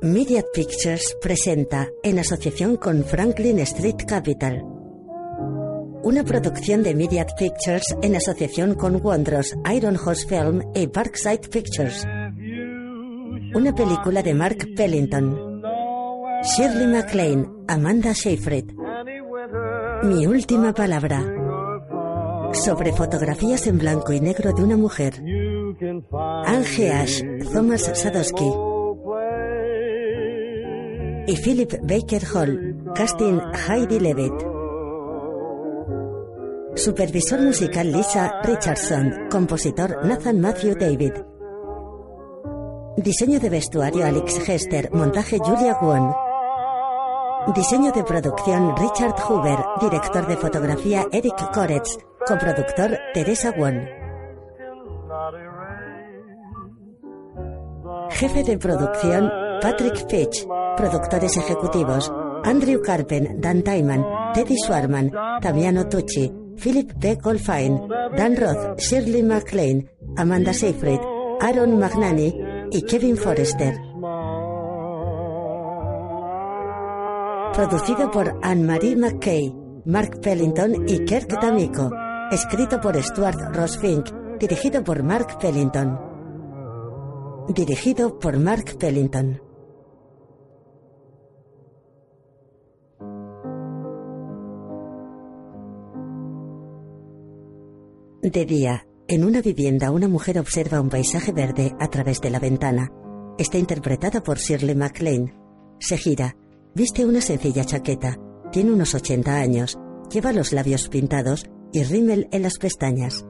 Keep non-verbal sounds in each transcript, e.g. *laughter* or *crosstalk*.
Myriad Pictures presenta, en asociación con Franklin Street Capital, una producción de Myriad Pictures en asociación con Wondros, Iron Horse Film y Parkside Pictures. Una película de Mark Pellington. Shirley MacLaine, Amanda Seyfried. Mi última palabra. Sobre fotografías en blanco y negro de una mujer. Ange Ash, Thomas Sadowski. Y Philip Baker Hall, casting Heidi Levitt. Supervisor musical Lisa Richardson, compositor Nathan Matthew David. Diseño de vestuario Alex Hester, montaje Julia Won. Diseño de producción Richard Hoover, director de fotografía Eric Koretz, coproductor Teresa Won. Jefe de producción Patrick Fitch, productores ejecutivos Andrew Carpen, Dan Tyman, Teddy Schwarman, Damiano Tucci, Philip B. Colfine, Dan Roth, Shirley MacLaine, Amanda Seyfried, Aaron Magnani y Kevin Forrester. Producido por Anne-Marie McKay, Mark Pellington y Kirk D'Amico. Escrito por Stuart Ross Fink. Dirigido por Mark Pellington. Dirigido por Mark Pellington. De día, en una vivienda, una mujer observa un paisaje verde a través de la ventana. Está interpretada por Shirley MacLaine. Se gira, viste una sencilla chaqueta, tiene unos 80 años, lleva los labios pintados y rímel en las pestañas.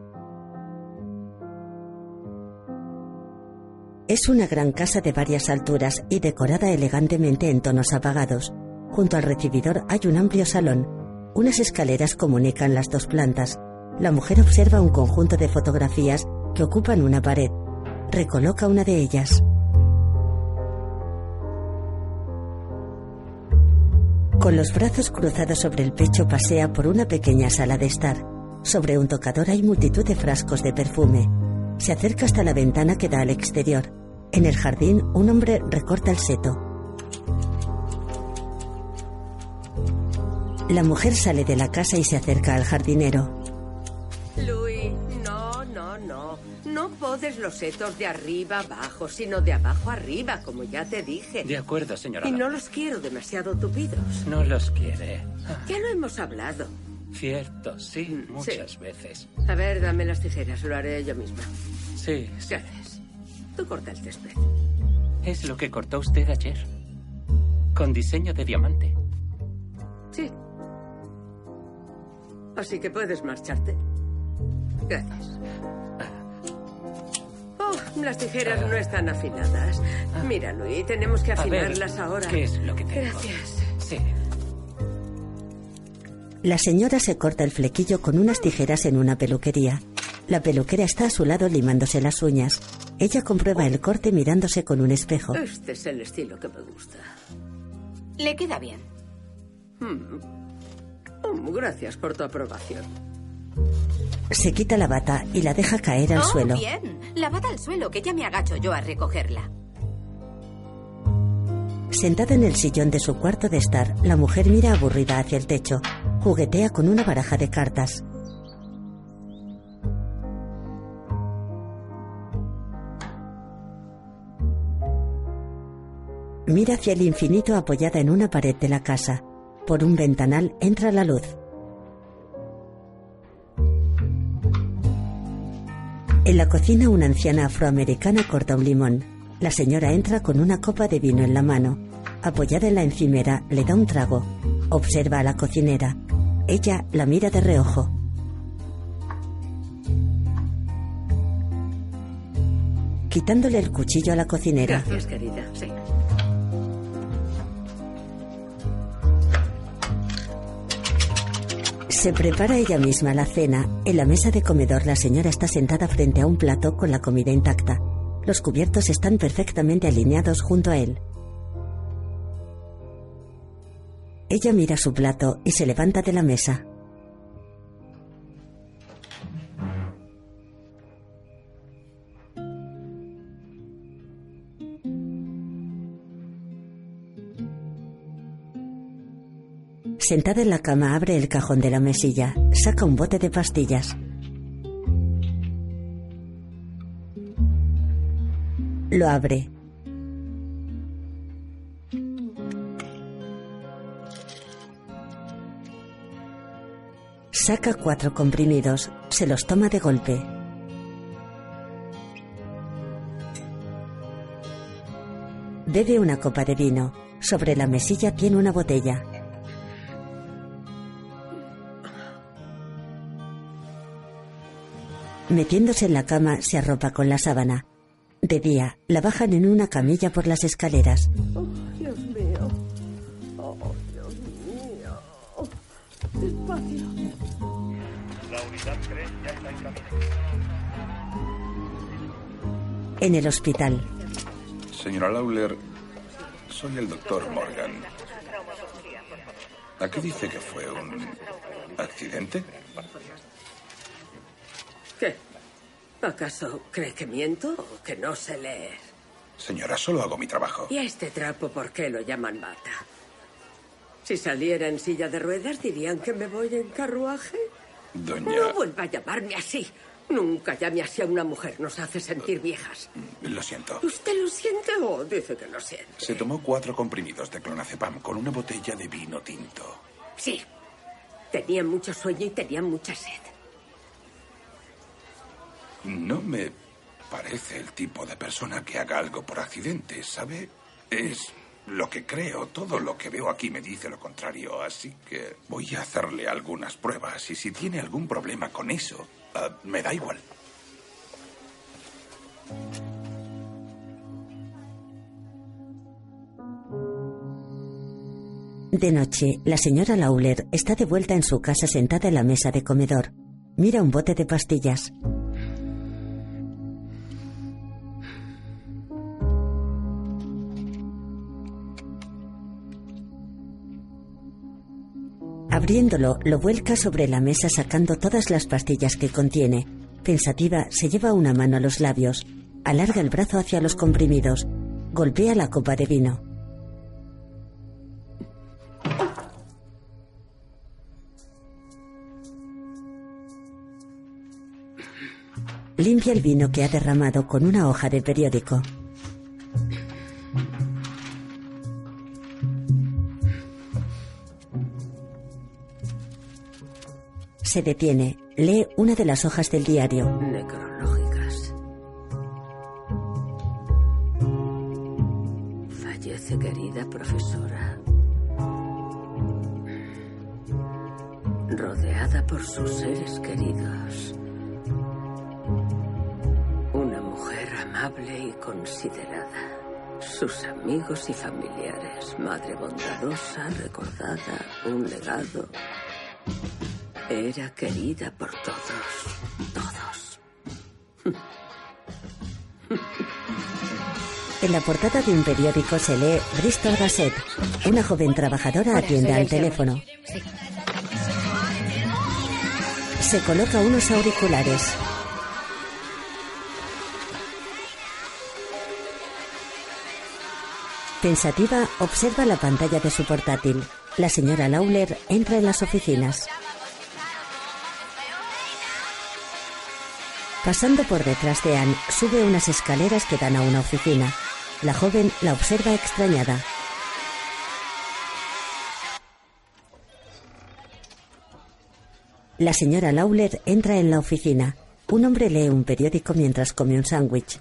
Es una gran casa de varias alturas y decorada elegantemente en tonos apagados. Junto al recibidor hay un amplio salón. Unas escaleras comunican las dos plantas. La mujer observa un conjunto de fotografías que ocupan una pared. Recoloca una de ellas. Con los brazos cruzados sobre el pecho pasea por una pequeña sala de estar. Sobre un tocador hay multitud de frascos de perfume. Se acerca hasta la ventana que da al exterior. En el jardín, un hombre recorta el seto. La mujer sale de la casa y se acerca al jardinero. No podes los setos de arriba abajo, sino de abajo arriba, como ya te dije. De acuerdo, señora. Y no los quiero demasiado tupidos. No los quiere. Ya lo hemos hablado. Cierto, sí, muchas veces. A ver, dame las tijeras, lo haré yo misma. Sí, ¿Qué haces? Tú corta el césped. es lo que cortó usted ayer. Con diseño de diamante. Sí. Así que puedes marcharte. Gracias. Oh, las tijeras no están afiladas. Mira, Luis, tenemos que A ver, afinarlas ahora. ¿Qué es lo que tengo? Gracias. Sí. La señora se corta el flequillo con unas tijeras en una peluquería. La peluquera está a su lado limándose las uñas. Ella comprueba el corte mirándose con un espejo. Este es el estilo que me gusta. Le queda bien. Mm. Oh, gracias por tu aprobación. Se quita la bata y la deja caer al oh, suelo. bien. Al suelo, que ya me agacho yo a recogerla. Sentada en el sillón de su cuarto de estar, la mujer mira aburrida hacia el techo. Juguetea con una baraja de cartas. Mira hacia el infinito apoyada en una pared de la casa. Por un ventanal entra la luz. En la cocina una anciana afroamericana corta un limón. La señora entra con una copa de vino en la mano. Apoyada en la encimera, le da un trago. Observa a la cocinera. Ella la mira de reojo. Quitándole el cuchillo a la cocinera. Gracias, querida. Se prepara ella misma la cena. En la mesa de comedor la señora está sentada frente a un plato con la comida intacta. Los cubiertos están perfectamente alineados junto a él. Ella mira su plato y se levanta de la mesa. Sentada en la cama abre el cajón de la mesilla. Saca un bote de pastillas. Lo abre. Saca cuatro comprimidos. Se los toma de golpe. Bebe una copa de vino. Sobre la mesilla tiene una botella. Metiéndose en la cama, se arropa con la sábana. De día, la bajan en una camilla por las escaleras. Oh, Dios mío. Oh, Dios mío. Despacio. La unidad 3 ya está en camino. En el hospital, Señora Lawler, soy el doctor Morgan. ¿A qué dice que fue un accidente? ¿Qué? ¿Acaso cree que miento o que no sé leer? Señora, solo hago mi trabajo. ¿Y a este trapo por qué lo llaman bata? Si saliera en silla de ruedas dirían que me voy en carruaje. Doña... No vuelva a llamarme así. Nunca llame así a una mujer. Nos hace sentir viejas. Lo siento. ¿Usted lo siente o dice que lo siente? Se tomó cuatro comprimidos de clonazepam con una botella de vino tinto. Sí. Tenía mucho sueño y tenía mucha sed. No me parece el tipo de persona que haga algo por accidente, ¿sabe? Es lo que creo. Todo lo que veo aquí me dice lo contrario. Así que voy a hacerle algunas pruebas. Y si tiene algún problema con eso, ah, me da igual. de noche, la señora Lawler está de vuelta en su casa sentada en la mesa de comedor. Mira un bote de pastillas. Abriéndolo, lo vuelca sobre la mesa sacando todas las pastillas que contiene. Pensativa, se lleva una mano a los labios. Alarga el brazo hacia los comprimidos. Golpea la copa de vino. Limpia el vino que ha derramado con una hoja de periódico. Se detiene, lee una de las hojas del diario. Necrológicas. Fallece querida profesora. Rodeada por sus seres queridos. Una mujer amable y considerada. Sus amigos y familiares. Madre bondadosa, recordada, un legado. Era querida por todos. Todos. En la portada de un periódico se lee Bristol Gazette. Una joven trabajadora atiende al teléfono. Se coloca unos auriculares. Pensativa, observa la pantalla de su portátil. La señora Lawler entra en las oficinas. Pasando por detrás de Anne, sube unas escaleras que dan a una oficina. La joven la observa extrañada. La señora Lawler entra en la oficina. Un hombre lee un periódico mientras come un sándwich.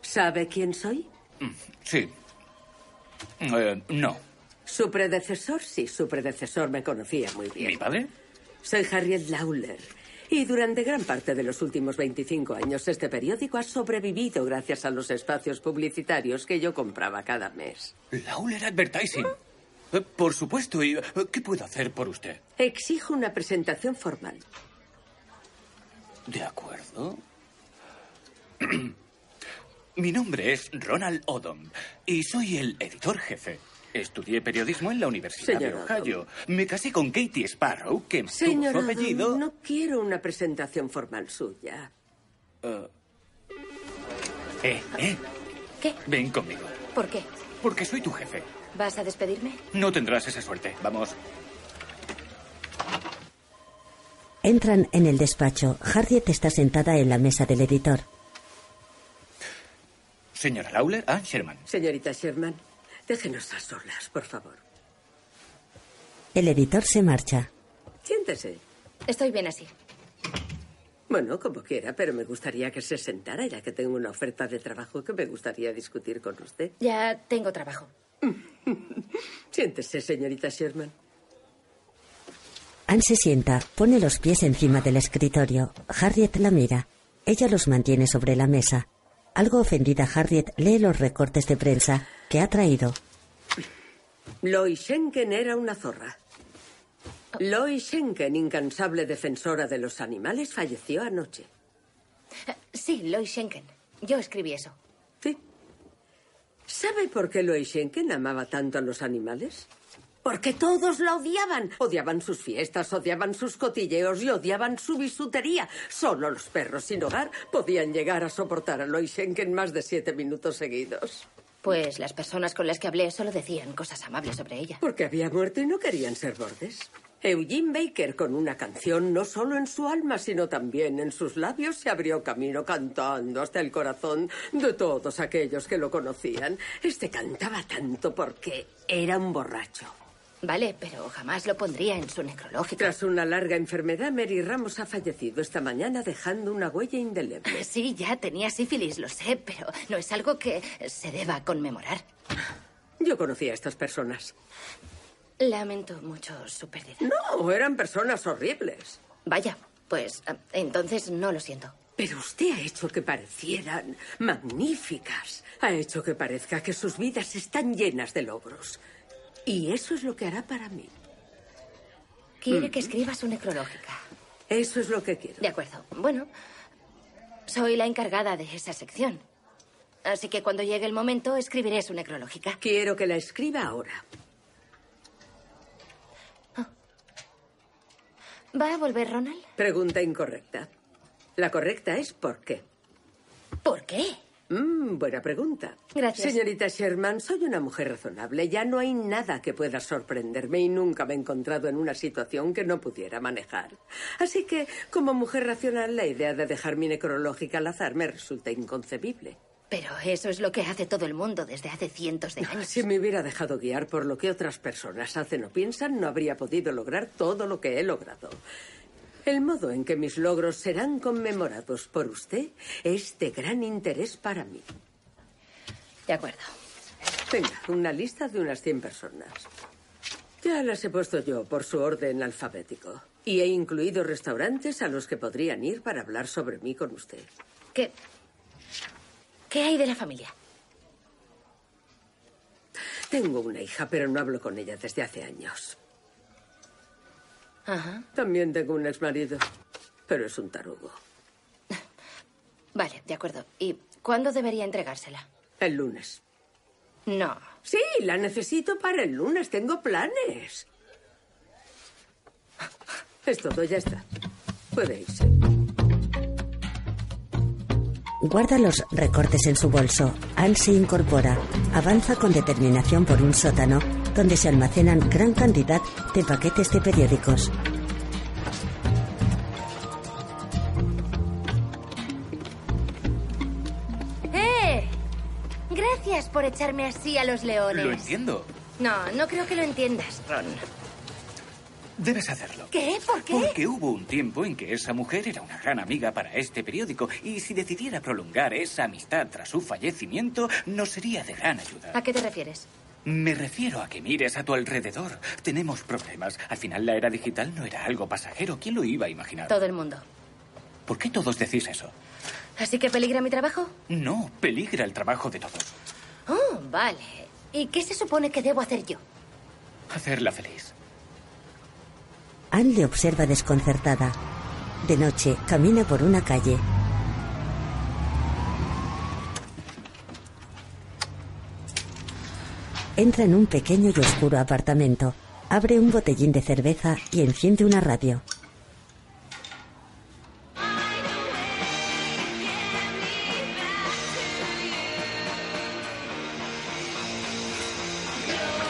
¿Sabe quién soy? Sí. Eh, no. Su predecesor, sí, su predecesor me conocía muy bien. ¿Mi padre? Soy Harriet Lawler. Y durante gran parte de los últimos 25 años este periódico ha sobrevivido gracias a los espacios publicitarios que yo compraba cada mes. Lawler Advertising. Eh, Por supuesto. ¿Y eh, qué puedo hacer por usted? Exijo una presentación formal. De acuerdo. *clears throat* Mi nombre es Ronald Odom y soy el editor jefe. Estudié periodismo en la Universidad Señor de Ohio. Me casé con Katie Sparrow, que tuvo Señor, su apellido. no quiero una presentación formal suya. Eh, eh, eh, ¿Qué? ven conmigo. ¿Por qué? Porque soy tu jefe. ¿Vas a despedirme? No tendrás esa suerte. Vamos. Entran en el despacho. Harriet está sentada en la mesa del editor. Señora Lawler, ah, Sherman. Señorita Sherman, déjenos a solas, por favor. El editor se marcha. Siéntese. Estoy bien así. Bueno, como quiera, pero me gustaría que se sentara, ya que tengo una oferta de trabajo que me gustaría discutir con usted. Ya tengo trabajo. *laughs* Siéntese, señorita Sherman. Anne se sienta, pone los pies encima del escritorio. Harriet la mira. Ella los mantiene sobre la mesa. Algo ofendida, Harriet lee los recortes de prensa que ha traído. Lois Schenken era una zorra. Lois Schenken, incansable defensora de los animales, falleció anoche. Sí, Lois Schenken. Yo escribí eso. Sí. ¿Sabe por qué Lois Schenken amaba tanto a los animales? Porque todos la odiaban. Odiaban sus fiestas, odiaban sus cotilleos y odiaban su bisutería. Solo los perros sin hogar podían llegar a soportar a Lois Schenken más de siete minutos seguidos. Pues las personas con las que hablé solo decían cosas amables sobre ella. Porque había muerto y no querían ser bordes. Eugene Baker, con una canción no solo en su alma, sino también en sus labios, se abrió camino cantando hasta el corazón de todos aquellos que lo conocían. Este cantaba tanto porque era un borracho. Vale, pero jamás lo pondría en su necrológica. Tras una larga enfermedad, Mary Ramos ha fallecido esta mañana dejando una huella indeleble. Sí, ya tenía sífilis, lo sé, pero no es algo que se deba conmemorar. Yo conocía a estas personas. Lamento mucho su pérdida. No, eran personas horribles. Vaya, pues eh, entonces no lo siento. Pero usted ha hecho que parecieran magníficas. Ha hecho que parezca que sus vidas están llenas de logros. Y eso es lo que hará para mí. Quiere que escriba su necrológica. Eso es lo que quiero. De acuerdo. Bueno, soy la encargada de esa sección. Así que cuando llegue el momento escribiré su necrológica. Quiero que la escriba ahora. ¿Va a volver Ronald? Pregunta incorrecta. La correcta es ¿por qué? ¿Por qué? Mm, buena pregunta. Gracias. Señorita Sherman, soy una mujer razonable. Ya no hay nada que pueda sorprenderme y nunca me he encontrado en una situación que no pudiera manejar. Así que, como mujer racional, la idea de dejar mi necrológica al azar me resulta inconcebible. Pero eso es lo que hace todo el mundo desde hace cientos de años. Si me hubiera dejado guiar por lo que otras personas hacen o piensan, no habría podido lograr todo lo que he logrado. El modo en que mis logros serán conmemorados por usted es de gran interés para mí. De acuerdo. Tenga una lista de unas 100 personas. Ya las he puesto yo por su orden alfabético. Y he incluido restaurantes a los que podrían ir para hablar sobre mí con usted. ¿Qué? ¿Qué hay de la familia? Tengo una hija, pero no hablo con ella desde hace años. Ajá. También tengo un exmarido, pero es un tarugo. *laughs* Vale, de acuerdo. ¿Y cuándo debería entregársela? El lunes. No. Sí, la necesito para el lunes. Tengo planes. Es todo, ya está. Puede irse. Guarda los recortes en su bolso. Anne se incorpora. Avanza con determinación por un sótano donde se almacenan gran cantidad de paquetes de periódicos. ¡Eh! Gracias por echarme así a los leones. Lo entiendo. No, no creo que lo entiendas, Ron. Debes hacerlo. ¿Qué? ¿Por qué? Porque hubo un tiempo en que esa mujer era una gran amiga para este periódico y si decidiera prolongar esa amistad tras su fallecimiento, nos sería de gran ayuda. ¿A qué te refieres? Me refiero a que mires a tu alrededor. Tenemos problemas. Al final la era digital no era algo pasajero. ¿Quién lo iba a imaginar? Todo el mundo. ¿Por qué todos decís eso? ¿Así que peligra mi trabajo? No, peligra el trabajo de todos. Oh, vale. ¿Y qué se supone que debo hacer yo? Hacerla feliz. Anne le observa desconcertada. De noche, camina por una calle. Entra en un pequeño y oscuro apartamento. Abre un botellín de cerveza y enciende una radio.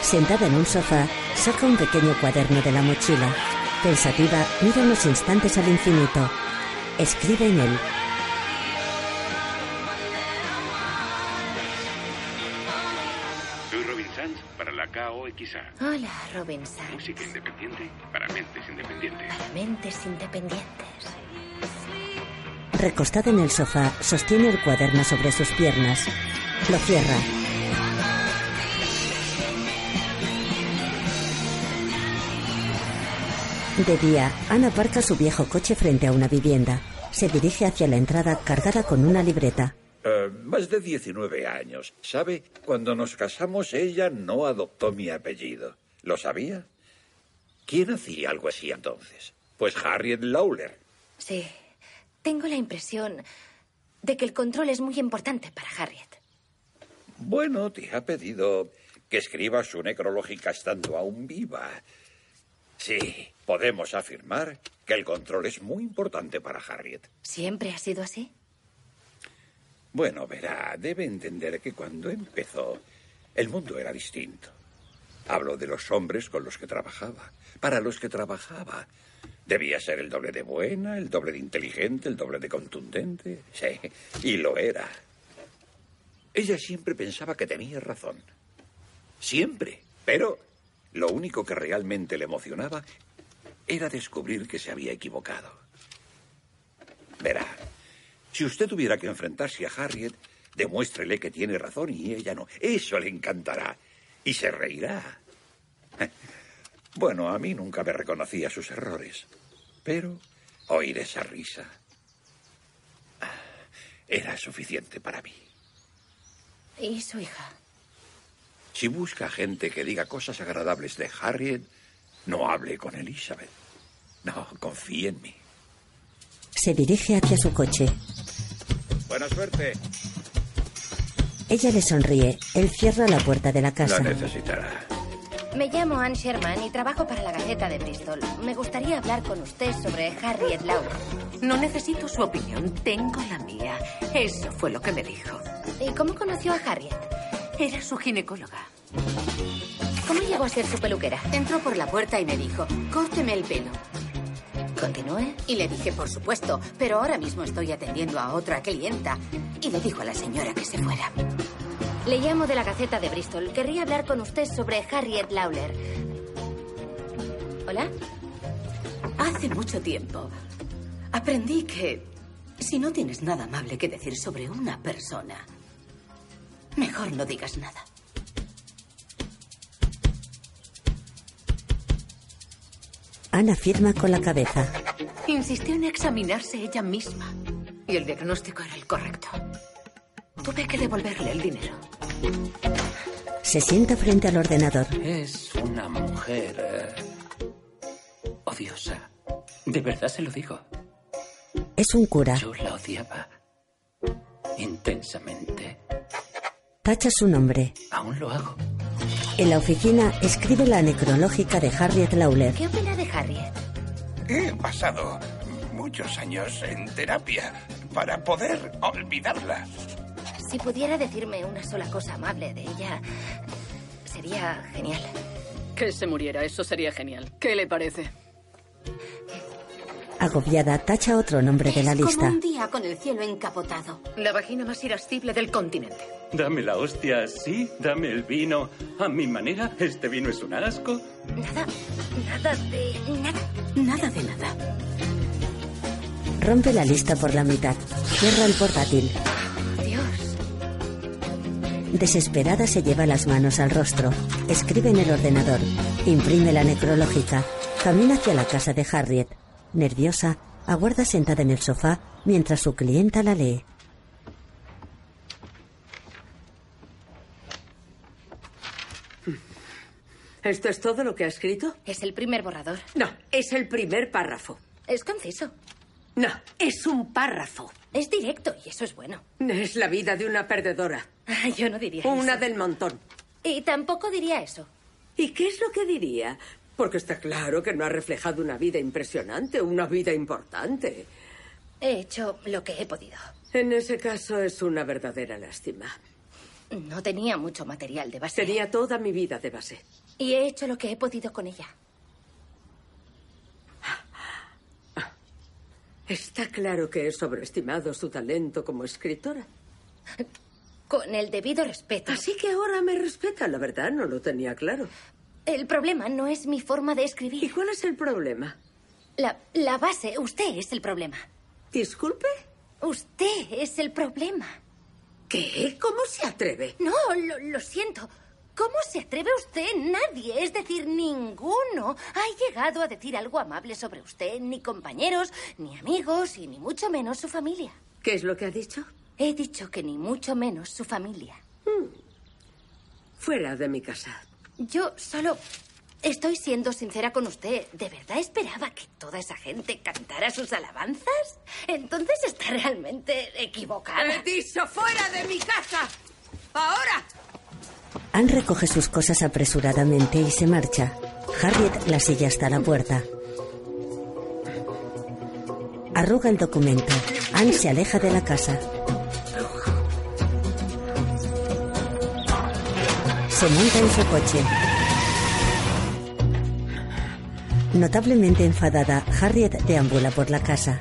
Sentada en un sofá, saca un pequeño cuaderno de la mochila. Pensativa, mira unos instantes al infinito. Escribe en él. Hola, Robin Sands. Música independiente para mentes independientes. Mentes independientes. Recostada en el sofá, sostiene el cuaderno sobre sus piernas. Lo cierra. De día, Ana aparca su viejo coche frente a una vivienda. Se dirige hacia la entrada cargada con una libreta. Eh, más de 19 años. ¿Sabe? Cuando nos casamos ella no adoptó mi apellido. ¿Lo sabía? ¿Quién hacía algo así entonces? Pues Harriet Lawler. Sí. Tengo la impresión de que el control es muy importante para Harriet. Bueno, te ha pedido que escriba su necrológica estando aún viva. Sí, podemos afirmar que el control es muy importante para Harriet. ¿Siempre ha sido así? Bueno, verá, debe entender que cuando empezó, el mundo era distinto. Hablo de los hombres con los que trabajaba, para los que trabajaba. Debía ser el doble de buena, el doble de inteligente, el doble de contundente. Sí, y lo era. Ella siempre pensaba que tenía razón. Siempre. Pero lo único que realmente le emocionaba era descubrir que se había equivocado. Verá, si usted tuviera que enfrentarse a Harriet, demuéstrele que tiene razón y ella no. Eso le encantará. Y se reirá. *laughs* Bueno, a mí nunca me reconocía sus errores. Pero oír esa risa era suficiente para mí. ¿Y su hija? Si busca gente que diga cosas agradables de Harriet, no hable con Elizabeth. No, confíe en mí. Se dirige hacia su coche. Buena suerte. Ella le sonríe. Él cierra la puerta de la casa. La necesitará. Me llamo Anne Sherman y trabajo para la Gaceta de Bristol. Me gustaría hablar con usted sobre Harriet Lawler. No necesito su opinión, tengo la mía. Eso fue lo que me dijo. ¿Y cómo conoció a Harriet? Era su ginecóloga. ¿Cómo llegó a ser su peluquera? Entró por la puerta y me dijo, córteme el pelo. Continúe. Y le dije, por supuesto, pero ahora mismo estoy atendiendo a otra clienta. Y le dijo a la señora que se fuera. Le llamo de la Gaceta de Bristol. Querría hablar con usted sobre Harriet Lawler. ¿Hola? Hace mucho tiempo aprendí que si no tienes nada amable que decir sobre una persona, mejor no digas nada. Ana firma con la cabeza. Insistió en examinarse ella misma y el diagnóstico era el correcto. Tuve que devolverle el dinero. Se sienta frente al ordenador. Es una mujer eh, odiosa. De verdad se lo digo. Es un cura. Yo la odiaba intensamente. Tacha su nombre. Aún lo hago. En la oficina escribe la necrológica de Harriet Lawler. ¿Qué opina de Harriet? He pasado muchos años en terapia para poder olvidarla. Si pudiera decirme una sola cosa amable de ella, sería genial. Que se muriera, eso sería genial. ¿Qué le parece? Agobiada, tacha otro nombre de la Es lista. como un día con el cielo encapotado. La vagina más irascible del continente. Dame la hostia, sí, dame el vino. A mi manera, este vino es un asco. Nada, nada de nada. Nada de nada. Rompe la lista por la mitad. Cierra el portátil. Dios. Desesperada se lleva las manos al rostro. Escribe en el ordenador. Imprime la necrológica. Camina hacia la casa de Harriet. Nerviosa, aguarda sentada en el sofá mientras su clienta la lee. ¿Esto es todo lo que ha escrito? Es el primer borrador. No, es el primer párrafo. Es conciso. No, es un párrafo. Es directo y eso es bueno. Es la vida de una perdedora. Yo no diría Una eso. del montón. Y tampoco diría eso. ¿Y qué es lo que diría? Porque está claro que no ha reflejado una vida impresionante, una vida importante. He hecho lo que he podido. En ese caso es una verdadera lástima. No tenía mucho material de base. Tenía toda mi vida de base. Y he hecho lo que he podido con ella. Está claro que he sobreestimado su talento como escritora. Con el debido respeto. Así que ahora me respeta, la verdad, no lo tenía claro. El problema no es mi forma de escribir. ¿Y cuál es el problema? La, la base, usted es el problema. ¿Disculpe? Usted es el problema. ¿Qué? ¿Cómo se atreve? No, lo, lo siento. ¿Cómo se atreve usted? Nadie, es decir, ninguno, ha llegado a decir algo amable sobre usted, ni compañeros, ni amigos, y ni mucho menos su familia. ¿Qué es lo que ha dicho? He dicho que ni mucho menos su familia. Fuera de mi casa. Yo solo estoy siendo sincera con usted. ¿De verdad esperaba que toda esa gente cantara sus alabanzas? Entonces está realmente equivocada. ¡He dicho fuera de mi casa! ¡Ahora! Anne recoge sus cosas apresuradamente y se marcha. Harriet la sigue hasta la puerta. Arruga el documento. Anne se aleja de la casa. Se monta en su coche. Notablemente enfadada, Harriet deambula por la casa.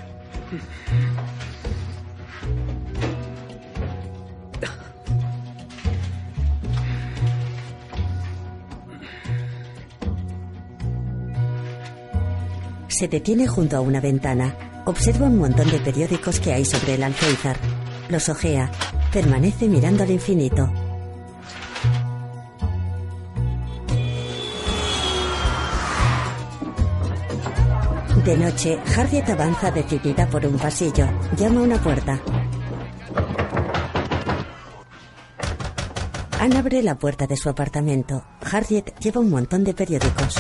Se detiene junto a una ventana. Observa un montón de periódicos que hay sobre el alféizar. Los ojea. Permanece mirando al infinito. De noche, Harriet avanza decidida por un pasillo. Llama a una puerta. Anne abre la puerta de su apartamento. Harriet lleva un montón de periódicos.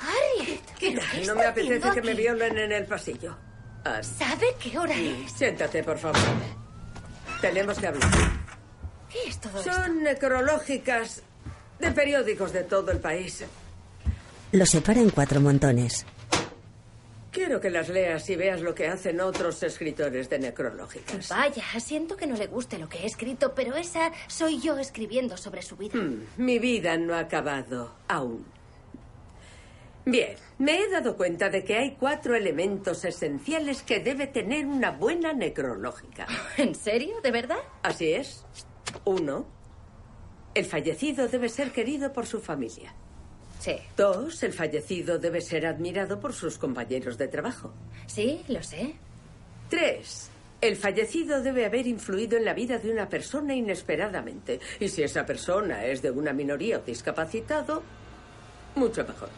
Harriet, ¿qué No me apetece que me violen en el pasillo. Ah, ¿Sabe qué hora es? Siéntate, por favor. Tenemos que hablar. ¿Qué es todo esto? Son necrológicas de periódicos de todo el país. Lo separa en cuatro montones. Quiero que las leas y veas lo que hacen otros escritores de necrológicas. Vaya, siento que no le guste lo que he escrito, pero esa soy yo escribiendo sobre su vida. Hmm, mi vida no ha acabado aún. Bien, me he dado cuenta de que hay cuatro elementos esenciales que debe tener una buena necrológica. *laughs* ¿En serio? ¿De verdad? Así es. Uno, el fallecido debe ser querido por su familia. Sí. Dos, el fallecido debe ser admirado por sus compañeros de trabajo. Sí, lo sé. Tres, el fallecido debe haber influido en la vida de una persona inesperadamente. Y si esa persona es de una minoría o discapacitado, mucho mejor.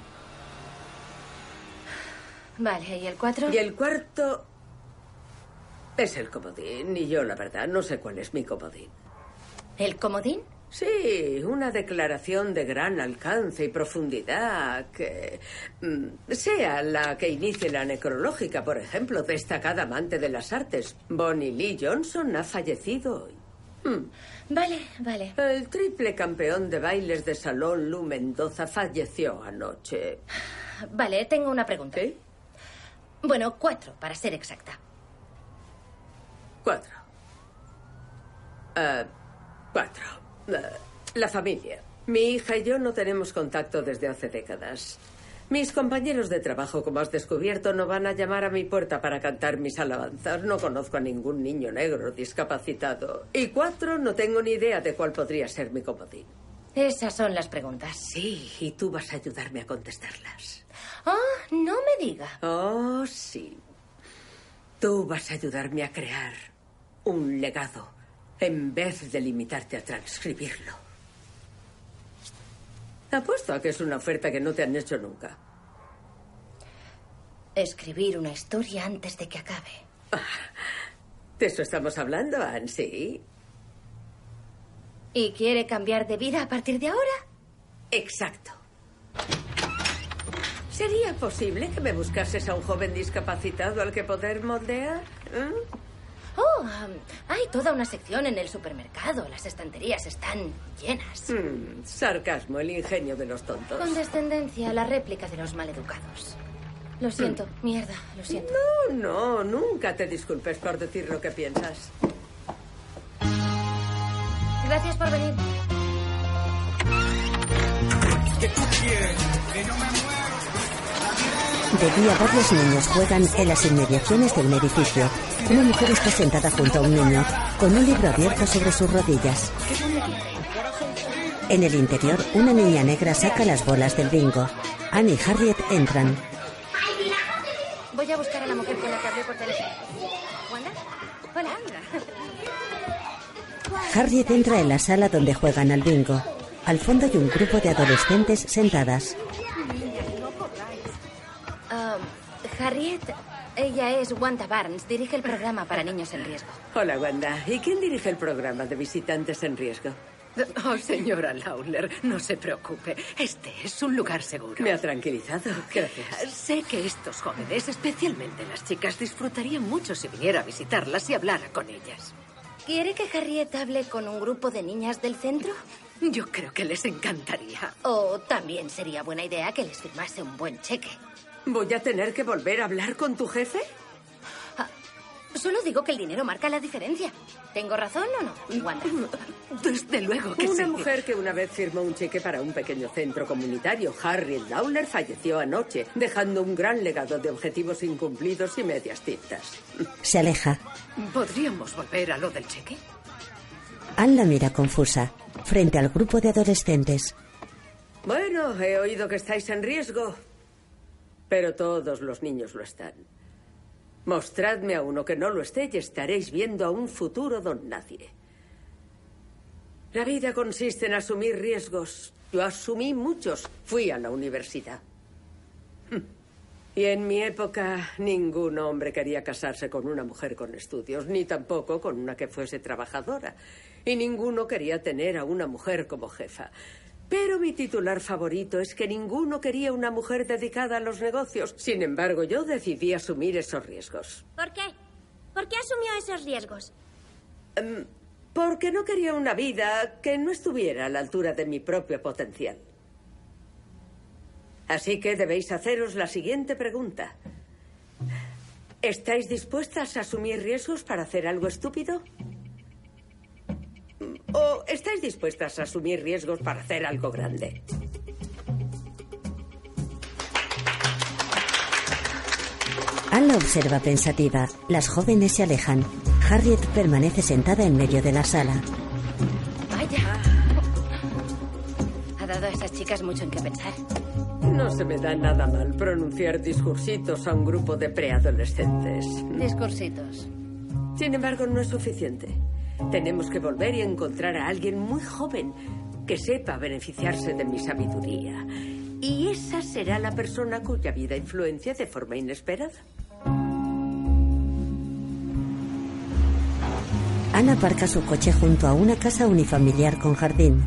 Vale, ¿y el cuatro? Y el cuarto es el comodín. Y yo, la verdad, no sé cuál es mi comodín. ¿El comodín? Sí, una declaración de gran alcance y profundidad que mm, sea la que inicie la necrológica, por ejemplo, destacada amante de las artes. Bonnie Lee Johnson ha fallecido hoy. Mm. Vale, vale. El triple campeón de bailes de salón Lu Mendoza falleció anoche. Vale, tengo una pregunta. ¿Sí? Bueno, cuatro, para ser exacta. Cuatro. Ah, cuatro. Ah, la familia. Mi hija y yo no tenemos contacto desde hace décadas. Mis compañeros de trabajo, como has descubierto, no van a llamar a mi puerta para cantar mis alabanzas. No conozco a ningún niño negro discapacitado. Y cuatro, no tengo ni idea de cuál podría ser mi comodín. Esas son las preguntas. Sí, y tú vas a ayudarme a contestarlas. Ah, no me diga. Oh, sí. Tú vas a ayudarme a crear un legado en vez de limitarte a transcribirlo. Apuesto a que es una oferta que no te han hecho nunca. Escribir una historia antes de que acabe. ¿De eso estamos hablando, Anne? Sí. ¿Y quiere cambiar de vida a partir de ahora? Exacto. ¿Sería posible que me buscases a un joven discapacitado al que poder moldear? ¿Eh? Oh, um, hay toda una sección en el supermercado. Las estanterías están llenas. Mm, sarcasmo, el ingenio de los tontos. Condescendencia, la réplica de los maleducados. Lo siento, mierda, lo siento. No, no, nunca te disculpes por decir lo que piensas. Gracias por venir. De día varios niños juegan en las inmediaciones de un edificio. Una mujer está sentada junto a un niño, con un libro abierto sobre sus rodillas. En el interior, una niña negra saca las bolas del bingo. Anne y Harriet entran. Voy a buscar a la mujer con la que hablé por teléfono. ¿Wanda? Hola. Harriet entra en la sala donde juegan al bingo. Al fondo hay un grupo de adolescentes sentadas. Harriet, ella es Wanda Barnes, dirige el programa para niños en riesgo. Hola, Wanda. ¿Y quién dirige el programa de visitantes en riesgo? Oh, señora Lawler, no se preocupe. Este es un lugar seguro. Me ha tranquilizado. Gracias. Sé que estos jóvenes, especialmente las chicas, disfrutarían mucho si viniera a visitarlas y hablara con ellas. ¿Quiere que Harriet hable con un grupo de niñas del centro? Yo creo que les encantaría. O también sería buena idea que les firmase un buen cheque. ¿Voy a tener que volver a hablar con tu jefe? Ah, solo digo que el dinero marca la diferencia. ¿Tengo razón o no, Wanda? Desde luego que Una sí. mujer que una vez firmó un cheque para un pequeño centro comunitario, Harriet Lawler, falleció anoche, dejando un gran legado de objetivos incumplidos y medias tintas. Se aleja. ¿Podríamos volver a lo del cheque? Anne la mira confusa, frente al grupo de adolescentes. Bueno, he oído que estáis en riesgo, pero todos los niños lo están. Mostradme a uno que no lo esté y estaréis viendo a un futuro don nadie. La vida consiste en asumir riesgos. Yo asumí muchos. Fui a la universidad. Y en mi época ningún hombre quería casarse con una mujer con estudios, ni tampoco con una que fuese trabajadora. Y ninguno quería tener a una mujer como jefa. Pero mi titular favorito es que ninguno quería una mujer dedicada a los negocios. Sin embargo, yo decidí asumir esos riesgos. ¿Por qué? ¿Por qué asumió esos riesgos? Em, porque no quería una vida que no estuviera a la altura de mi propio potencial. Así que debéis haceros la siguiente pregunta. ¿Estáis dispuestas a asumir riesgos para hacer algo estúpido? ¿O estáis dispuestas a asumir riesgos para hacer algo grande? Anne la observa pensativa. Las jóvenes se alejan. Harriet permanece sentada en medio de la sala. Vaya. Ha dado a esas chicas mucho en qué pensar. No se me da nada mal pronunciar discursitos a un grupo de preadolescentes. Discursitos. Sin embargo, no es suficiente. Tenemos que volver y encontrar a alguien muy joven que sepa beneficiarse de mi sabiduría. Y esa será la persona cuya vida influencia de forma inesperada. Ana aparca su coche junto a una casa unifamiliar con jardín.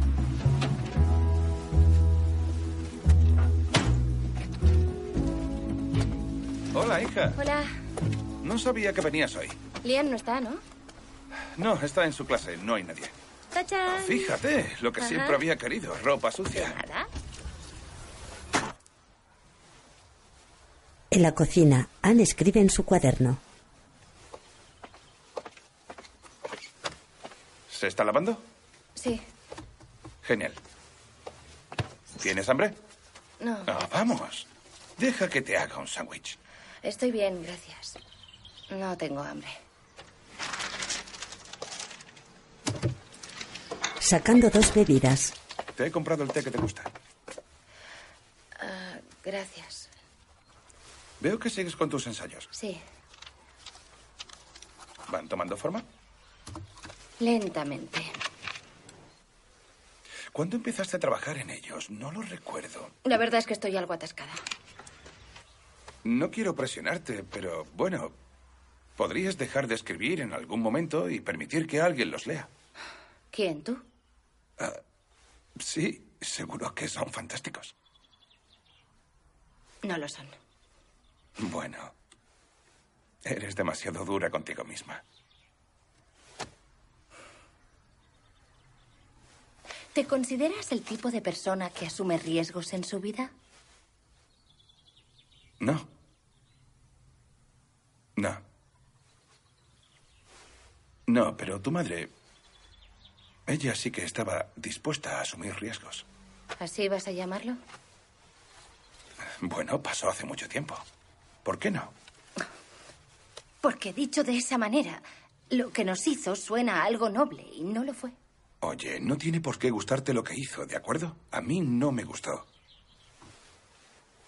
Hola, hija. Hola. No sabía que venías hoy. Lian no está, ¿no? No, está en su clase, no hay nadie. ¡Tachán! Fíjate, lo que Ajá. siempre había querido, ropa sucia. Nada. En la cocina, Anne escribe en su cuaderno. ¿Se está lavando? Sí. Genial. ¿Tienes hambre? No. Ah, vamos. Deja que te haga un sándwich. Estoy bien, gracias. No tengo hambre. Sacando dos bebidas. Te he comprado el té que te gusta. Ah, gracias. Veo que sigues con tus ensayos. Sí, ¿Van tomando forma? lentamente. ¿Cuándo empezaste a trabajar en ellos? No lo recuerdo. La verdad es que estoy algo atascada. No quiero presionarte, pero bueno, podrías dejar de escribir en algún momento y permitir que alguien los lea. ¿Quién, tú? Ah, sí, seguro que son fantásticos. No lo son. Bueno, eres demasiado dura contigo misma. ¿Te consideras el tipo de persona que asume riesgos en su vida? No. No. No, pero tu madre Ella sí que estaba dispuesta a asumir riesgos. ¿Así vas a llamarlo? Bueno, pasó hace mucho tiempo. ¿Por qué no? Porque dicho de esa manera, lo que nos hizo suena a algo noble y no lo fue. Oye, no tiene por qué gustarte lo que hizo, ¿de acuerdo? A mí no me gustó.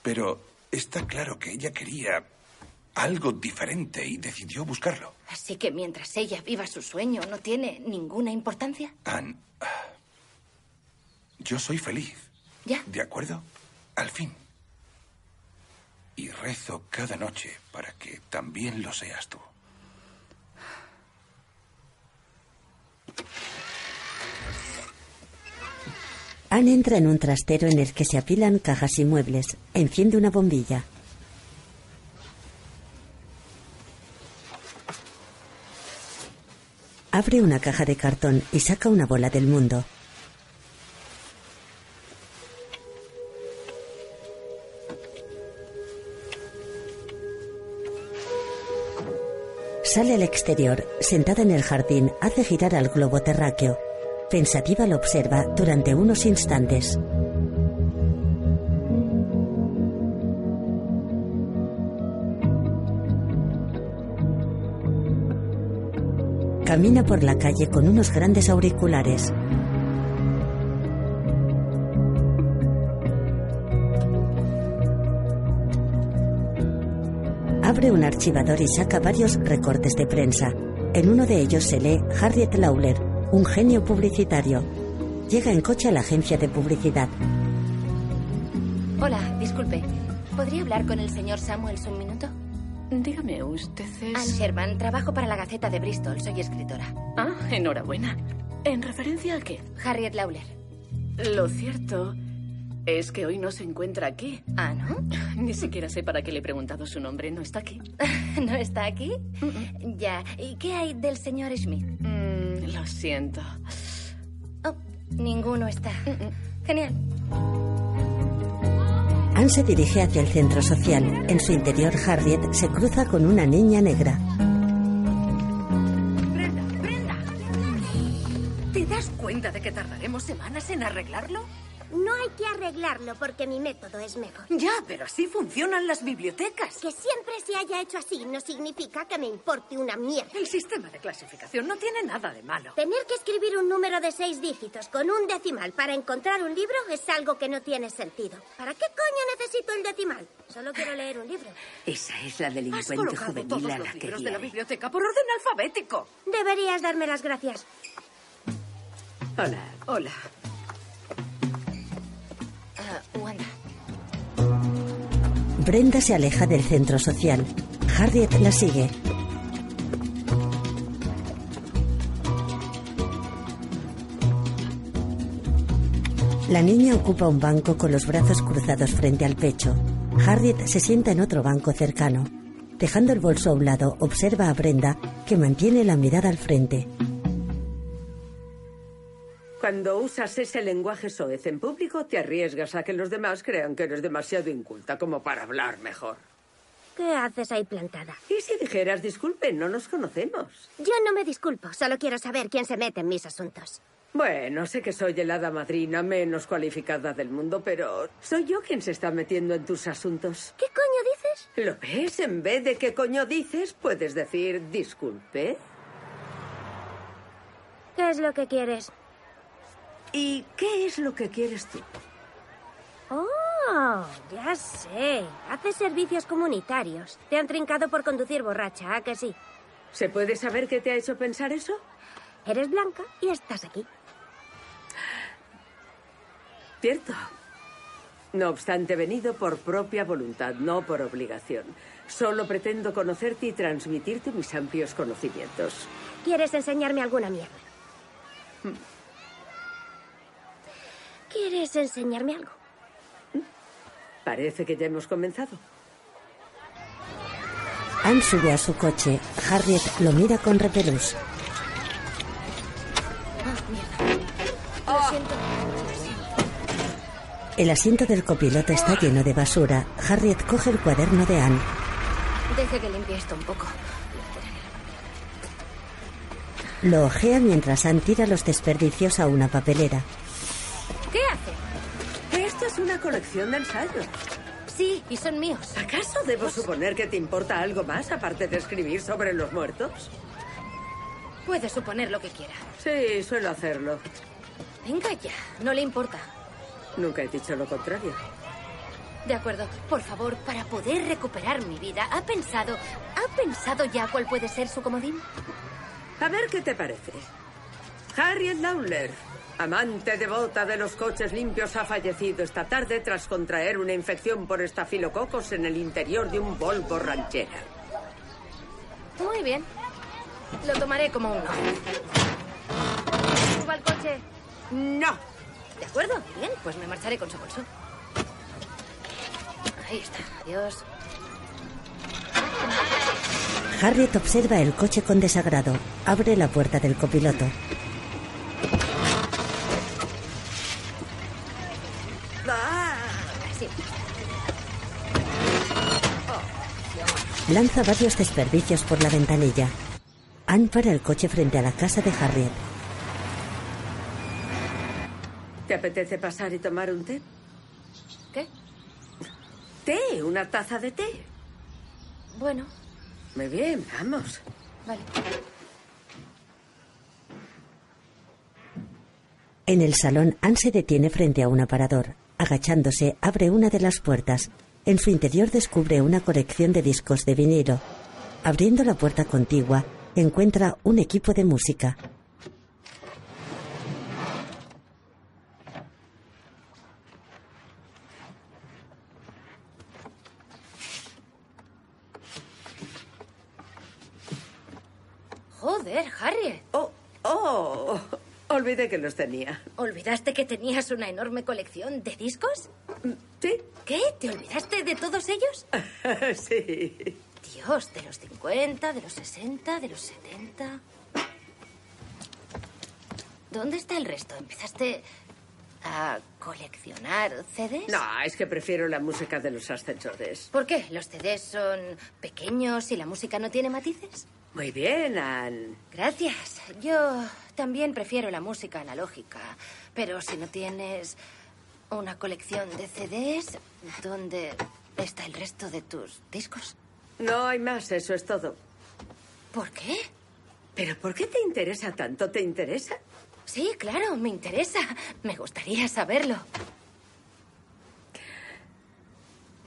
Pero está claro que ella quería algo diferente y decidió buscarlo. Así que mientras ella viva su sueño, ¿no tiene ninguna importancia? Ann, yo soy feliz. ¿Ya? ¿De acuerdo? Al fin. Y rezo cada noche para que también lo seas tú. Anne entra en un trastero en el que se apilan cajas y muebles. Enciende una bombilla. Abre una caja de cartón y saca una bola del mundo. Sale al exterior, sentada en el jardín, hace girar al globo terráqueo. Pensativa lo observa durante unos instantes. Camina por la calle con unos grandes auriculares. Abre un archivador y saca varios recortes de prensa. En uno de ellos se lee Harriet Lawler, un genio publicitario. Llega en coche a la agencia de publicidad. Hola, disculpe. ¿Podría hablar con el señor Samuels un minuto? Dígame, usted es... Anne Sherman, trabajo para la Gaceta de Bristol. Soy escritora. Ah, enhorabuena. ¿En referencia a qué? Harriet Lawler. Lo cierto es que hoy no se encuentra aquí. Ah, ¿no? *laughs* Ni siquiera sé para qué le he preguntado su nombre. No está aquí. *laughs* ¿No está aquí? Ya. ¿Y qué hay del señor Smith? Mm, lo siento. Oh, ninguno está. Genial. Anne se dirige hacia el centro social. En su interior, Harriet se cruza con una niña negra. Brenda, Brenda. ¿Te das cuenta de que tardaremos semanas en arreglarlo? No hay que arreglarlo porque mi método es mejor. Ya, pero así funcionan las bibliotecas. Que siempre se haya hecho así no significa que me importe una mierda. El sistema de clasificación no tiene nada de malo. Tener que escribir un número de seis dígitos con un decimal para encontrar un libro es algo que no tiene sentido. ¿Para qué coño necesito el decimal? Solo quiero leer un libro. Esa es la Has delincuente colocado juvenil todos a los la que libros de la biblioteca por orden alfabético. Deberías darme las gracias. Hola. Hola. Brenda se aleja del centro social. Harriet la sigue. La niña ocupa un banco con los brazos cruzados frente al pecho. Harriet se sienta en otro banco cercano. Dejando el bolso a un lado, observa a Brenda, que mantiene la mirada al frente. Cuando usas ese lenguaje soez en público, te arriesgas a que los demás crean que eres demasiado inculta como para hablar mejor. ¿Qué haces ahí plantada? ¿Y si dijeras, disculpen, no nos conocemos? Yo no me disculpo, solo quiero saber quién se mete en mis asuntos. Bueno, sé que soy el hada madrina menos cualificada del mundo, pero soy yo quien se está metiendo en tus asuntos. ¿Qué coño dices? ¿Lo ves? En vez de qué coño dices, puedes decir disculpe. ¿Qué es lo que quieres? ¿Y qué es lo que quieres tú? Oh, ya sé. Haces servicios comunitarios. Te han trincado por conducir borracha, ¿a que sí? ¿Se puede saber qué te ha hecho pensar eso? Eres blanca y estás aquí. Cierto. No obstante, he venido por propia voluntad, no por obligación. Solo pretendo conocerte y transmitirte mis amplios conocimientos. ¿Quieres enseñarme alguna mierda? ¿Quieres enseñarme algo? Parece que ya hemos comenzado. Anne sube a su coche. Harriet lo mira con repelús. Lo siento. El asiento del copiloto está lleno de basura. Harriet coge el cuaderno de Anne. Deje que limpie esto un poco. Lo ojea mientras Anne tira los desperdicios a una papelera. Una colección de ensayos. Sí, y son míos. ¿Acaso debo suponer que te importa algo más aparte de escribir sobre los muertos? Puede suponer lo que quiera. Sí, suelo hacerlo. Venga ya, no le importa. Nunca he dicho lo contrario. De acuerdo. Por favor, para poder recuperar mi vida, ¿ha pensado, ha pensado ya cuál puede ser su comodín? A ver qué te parece. Harriet Lawler, amante devota de los coches limpios, ha fallecido esta tarde tras contraer una infección por estafilococos en el interior de un Volvo ranchera. Muy bien. Lo tomaré como un no. ¿Suba al coche? No. De acuerdo. Bien, pues me marcharé con su bolso. Ahí está. Adiós. Harriet observa el coche con desagrado. Abre la puerta del copiloto. Lanza varios desperdicios por la ventanilla. Anne para el coche frente a la casa de Harriet. ¿Te apetece pasar y tomar un té? ¿Qué? Té, una taza de té. Bueno, Muy bien, vamos. vale. En el salón, Anne se detiene frente a un aparador. Agachándose, abre una de las puertas. En su interior descubre una colección de discos de vinilo. Abriendo la puerta contigua, encuentra un equipo de música. Joder, Harriet. Oh, oh, olvidé que los tenía. ¿Olvidaste que tenías una enorme colección de discos? ¿Sí? ¿Qué? ¿Te olvidaste de todos ellos? *laughs* sí. Dios, de los 50, de los 60, de los 70. ¿Dónde está el resto? ¿Empezaste a coleccionar CDs? No, es que prefiero la música de los ascensores. ¿Por qué? ¿Los CDs son pequeños y la música no tiene matices? Muy bien, Anne. Gracias. Yo también prefiero la música analógica. Pero si no tienes una colección de CDs, ¿dónde está el resto de tus discos? No hay más, eso es todo. ¿Por qué? ¿Pero por qué te interesa tanto? ¿Te interesa? Sí, claro, me interesa. Me gustaría saberlo.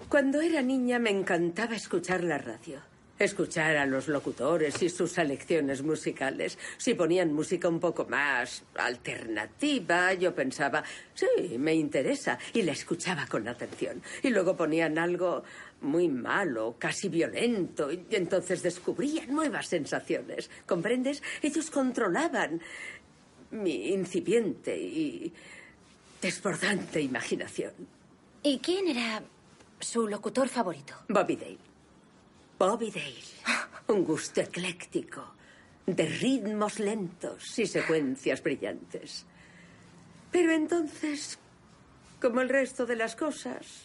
Cuando era niña me encantaba escuchar la radio. Escuchar a los locutores y sus selecciones musicales. Si ponían música un poco más alternativa, yo pensaba, sí, me interesa. Y la escuchaba con atención. Y luego ponían algo muy malo, casi violento. Y entonces descubría nuevas sensaciones. ¿Comprendes? Ellos controlaban mi incipiente y desbordante imaginación. ¿Y quién era su locutor favorito? Bobby Dale. Bobby Dale. Un gusto ecléctico, de ritmos lentos y secuencias brillantes. Pero entonces, como el resto de las cosas,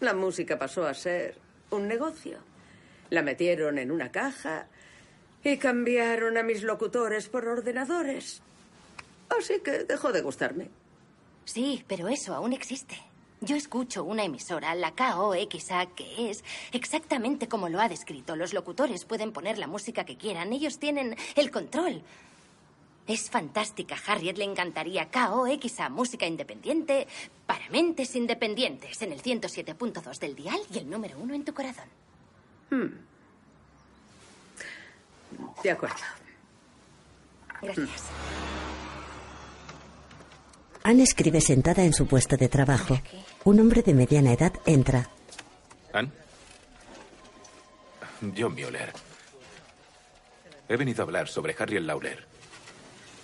la música pasó a ser un negocio. La metieron en una caja y cambiaron a mis locutores por ordenadores. Así que dejó de gustarme. Sí, pero eso aún existe. Yo escucho una emisora, la KOXA, que es exactamente como lo ha descrito. Los locutores pueden poner la música que quieran, ellos tienen el control. Es fantástica, Harriet le encantaría KOXA, música independiente para mentes independientes, en el 107.2 del dial y el número uno en tu corazón. Hmm. De acuerdo. Gracias. Anne escribe sentada en su puesto de trabajo. Un hombre de mediana edad entra. ¿Ann? John Mueller. He venido a hablar sobre Harriet Lawler.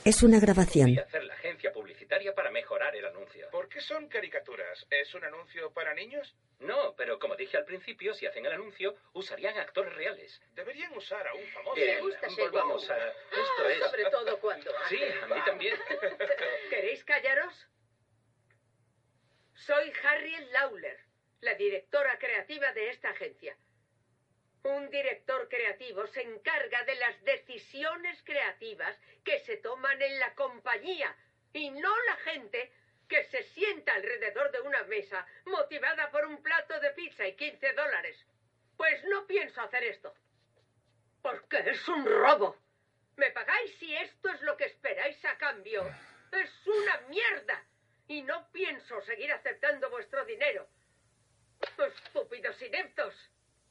Es una grabación. Y hacer la agencia publicitaria para mejorar el anuncio. ¿Por qué son caricaturas? ¿Es un anuncio para niños? No, pero como dije al principio, si hacen el anuncio, usarían actores reales. Deberían usar a un famoso. Bien, volvamos a... Esto es... Sobre todo cuando. Sí, a mí también. *laughs* ¿Queréis callaros? Soy Harriet Lawler, la directora creativa de esta agencia. Un director creativo se encarga de las decisiones creativas que se toman en la compañía y no la gente que se sienta alrededor de una mesa motivada por un plato de pizza y 15 dólares. Pues no pienso hacer esto. Porque es un robo. ¿Me pagáis si esto es lo que esperáis a cambio? Es una mierda. Y no pienso seguir aceptando vuestro dinero. Estúpidos ineptos.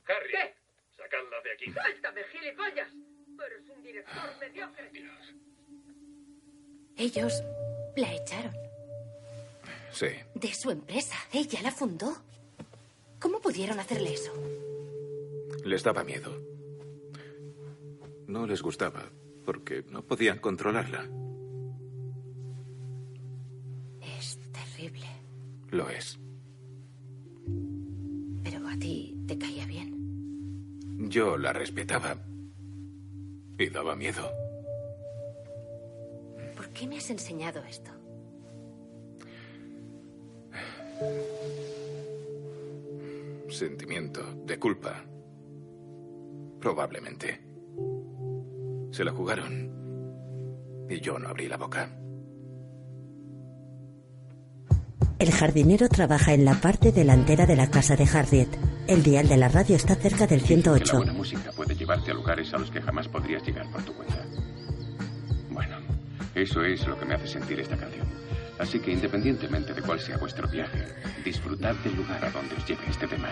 Harry, ¿Qué? sacadla de aquí. ¡Suéltame, gilipollas! Eres un director mediocre. Ellos la echaron Sí. de su empresa. Ella la fundó. ¿Cómo pudieron hacerle eso? Les daba miedo. No les gustaba porque no podían controlarla. Lo es. Pero a ti te caía bien. Yo la respetaba. Y daba miedo. ¿Por qué me has enseñado esto? Sentimiento de culpa. Probablemente. Se la jugaron. Y yo no abrí la boca. El jardinero trabaja en la parte delantera de la casa de Harriet. El dial de la radio está cerca del La 108. buena música puede llevarte a lugares a los que jamás podrías llegar por tu cuenta. Bueno, eso es lo que me hace sentir esta canción. Así que independientemente de cuál sea vuestro viaje, disfrutad del lugar a donde os lleve este tema.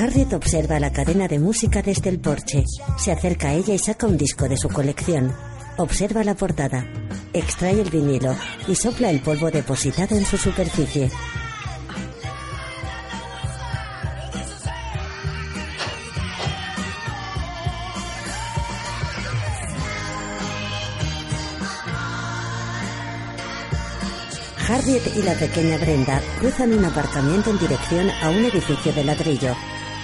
Harriet observa la cadena de música desde el porche. Se acerca a ella y saca un disco de su colección. Observa la portada. Extrae el vinilo y sopla el polvo depositado en su superficie. Harriet y la pequeña Brenda cruzan un aparcamiento en dirección a un edificio de ladrillo.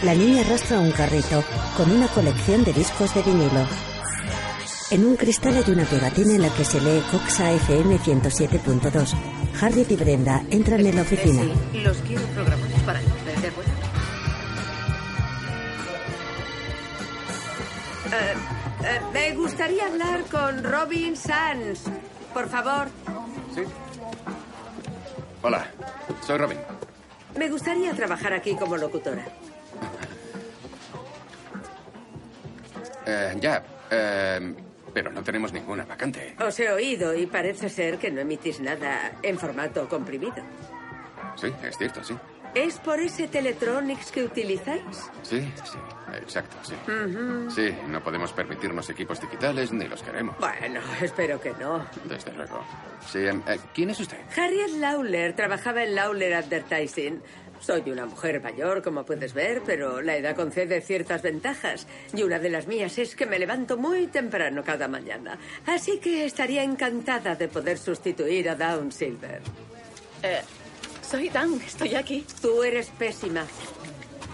La niña arrastra un carrito con una colección de discos de vinilo. En un cristal hay una pegatina en la que se lee Coxa FM 107.2. Harriet y Brenda entran en la oficina. Sí, los quiero programados para el ¿de acuerdo? Eh, eh, me gustaría hablar con Robin Sands. Por favor. Sí. Hola, soy Robin. Me gustaría trabajar aquí como locutora. Eh, ya, eh, pero no tenemos ninguna vacante. Os he oído y parece ser que no emitís nada en formato comprimido. Sí, es cierto, sí. ¿Es por ese Teletronics que utilizáis? Sí, sí, exacto, sí. Sí, no podemos permitirnos equipos digitales ni los queremos. Bueno, espero que no. Desde luego. Sí, em, eh, ¿quién es usted? Harriet Lawler trabajaba en Lawler Advertising. Soy una mujer mayor, como puedes ver, pero la edad concede ciertas ventajas. Y una de las mías es que me levanto muy temprano cada mañana. Así que estaría encantada de poder sustituir a Dawn Silver. Eh, soy Dan, estoy aquí. Tú eres pésima.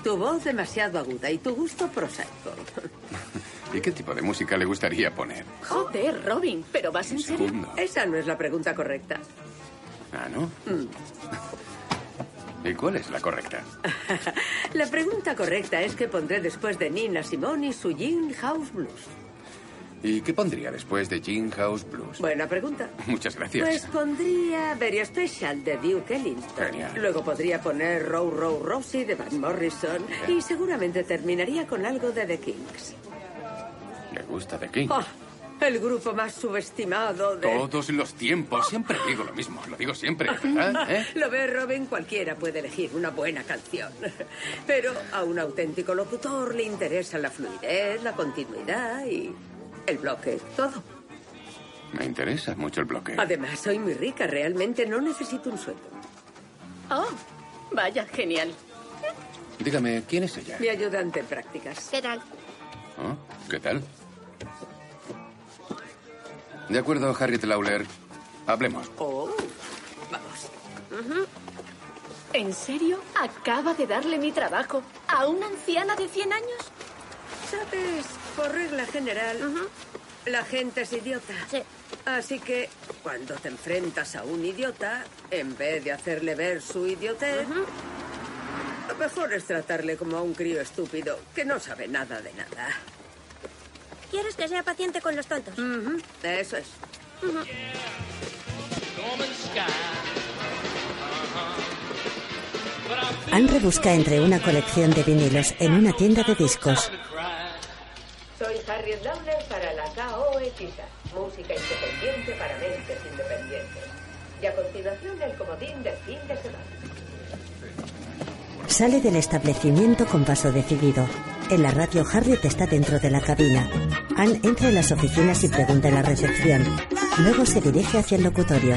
Tu voz demasiado aguda y tu gusto prosaico. *laughs* ¿Y qué tipo de música le gustaría poner? Joder, Robin, ¿pero vas en serio? segundo. Esa no es la pregunta correcta. Ah, ¿no? Mm. *laughs* ¿Y cuál es la correcta? *laughs* La pregunta correcta es que pondré después de Nina Simone y su Gin House Blues. ¿Y qué pondría después de Gin House Blues? Buena pregunta. Muchas gracias. Pues pondría Very Special de Duke Ellington. Genial. Luego podría poner Row Row Rosie de Van Morrison. Y seguramente terminaría con algo de The Kings. ¿Le gusta The King? Oh, el grupo más subestimado de... Todos los tiempos. Siempre digo lo mismo. Lo digo siempre, ¿verdad? *laughs* ¿Eh? Lo ve Robin, cualquiera puede elegir una buena canción. *laughs* Pero a un auténtico locutor le interesa la fluidez, la continuidad y el bloque, todo. Me interesa mucho el bloque. Además, soy muy rica, realmente no necesito un sueldo. Oh, vaya, genial. Dígame, ¿quién es ella? Mi ayudante en prácticas. ¿Qué tal? ¿Oh? ¿Qué tal? De acuerdo, Harriet Lawler. Hablemos. Oh, vamos. ¿En serio? Acaba de darle mi trabajo a una anciana de 100 años. Sabes, por regla general, La gente es idiota. Sí. Así que cuando te enfrentas a un idiota, en vez de hacerle ver su idiotez, lo mejor es tratarle como a un crío estúpido que no sabe nada de nada. ¿Quieres que sea paciente con los tontos? Eso es. Ujú. Anne rebusca entre una colección de vinilos en una tienda de discos. Soy Harriet Lawler para la KOX, música independiente para mentes independientes. Y a continuación el comodín del fin de semana. Sale del establecimiento con paso decidido. En la radio, Harriet está dentro de la cabina. Anne entra en las oficinas y pregunta en la recepción. Luego se dirige hacia el locutorio.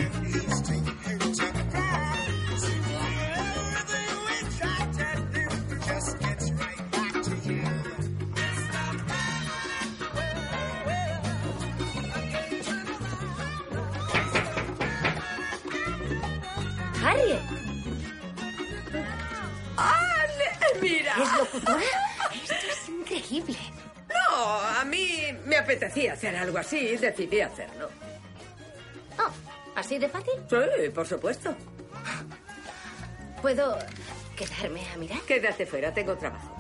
Sí, por supuesto. ¿Puedo quedarme a mirar? Quédate fuera, tengo trabajo.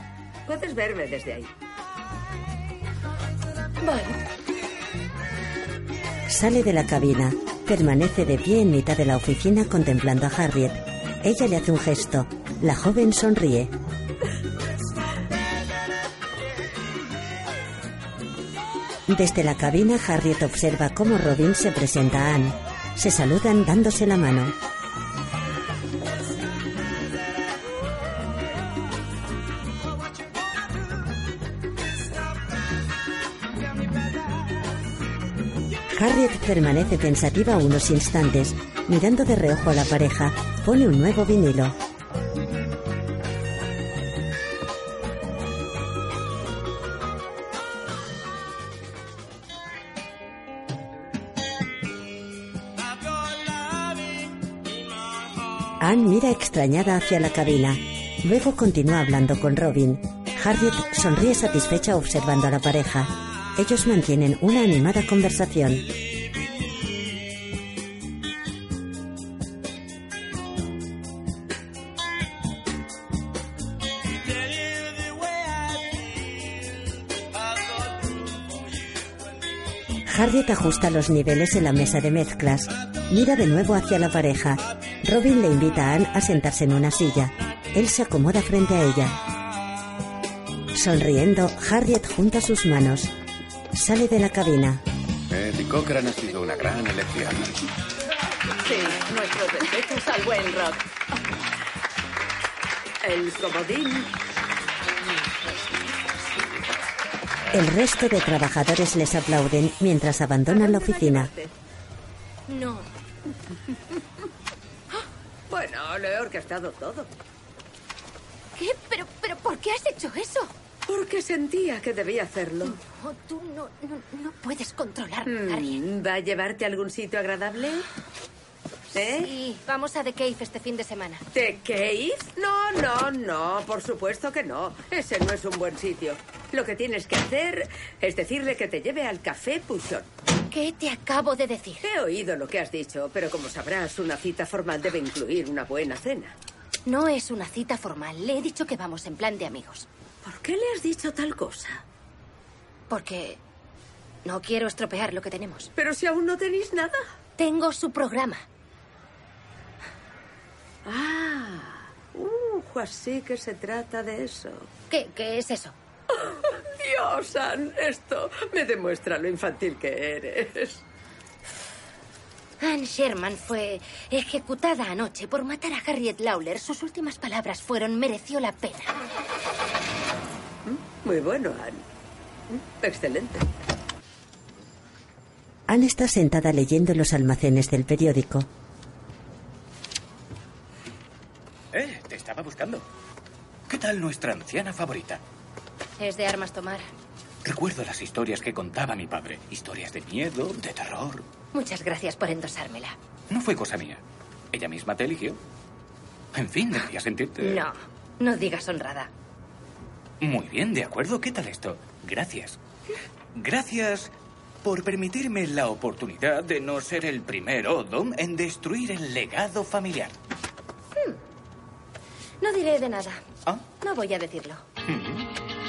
Puedes verme desde ahí. Vale. Sale de la cabina. Permanece de pie en mitad de la oficina contemplando a Harriet. Ella le hace un gesto. La joven sonríe. Desde la cabina, Harriet observa cómo Robin se presenta a Anne. Se saludan dándose la mano. Harriet permanece pensativa unos instantes, mirando de reojo a la pareja. Pone un nuevo vinilo. Mira extrañada hacia la cabina. Luego continúa hablando con Robin. Harriet sonríe satisfecha observando a la pareja. Ellos mantienen una animada conversación. Harriet ajusta los niveles en la mesa de mezclas. Mira de nuevo hacia la pareja. Robin le invita a Anne a sentarse en una silla. Él se acomoda frente a ella. Sonriendo, Harriet junta sus manos. Sale de la cabina. Eddie Cochran ha sido una gran elección. Sí, nuestros respetos al buen rock. El comodín. El resto de trabajadores les aplauden mientras abandonan la oficina. No. Bueno, le he orquestado todo. ¿Qué? ¿Pero, pero por qué has hecho eso? Porque sentía que debía hacerlo. No, tú no, no, no puedes controlarme. Mm, ¿Va a llevarte a algún sitio agradable? ¿Eh? Sí, vamos a The Cave este fin de semana. ¿The Cave? No, no, no, por supuesto que no. Ese no es un buen sitio. Lo que tienes que hacer es decirle que te lleve al café Puchón. ¿Qué te acabo de decir? He oído lo que has dicho, pero como sabrás, una cita formal debe incluir una buena cena. No es una cita formal. Le he dicho que vamos en plan de amigos. ¿Por qué le has dicho tal cosa? Porque no quiero estropear lo que tenemos. Pero si aún no tenéis nada. Tengo su programa. Ah, uh, así que se trata de eso. ¿Qué, qué es eso? *laughs* Dios, Ann, esto me demuestra lo infantil que eres. Anne Sherman fue ejecutada anoche por matar a Harriet Lawler. Sus últimas palabras fueron mereció la pena. Muy bueno, Ann. Excelente. Anne está sentada leyendo los almacenes del periódico. Eh, te estaba buscando. ¿Qué tal nuestra anciana favorita? Es de armas tomar. Recuerdo las historias que contaba mi padre. Historias de miedo, de terror. Muchas gracias por endosármela. No fue cosa mía. Ella misma te eligió. En fin, debería sentirte. No, no digas honrada. Muy bien, de acuerdo. ¿Qué tal esto? Gracias. Gracias por permitirme la oportunidad de no ser el primer Odom en destruir el legado familiar. No diré de nada. ¿Ah? No voy a decirlo.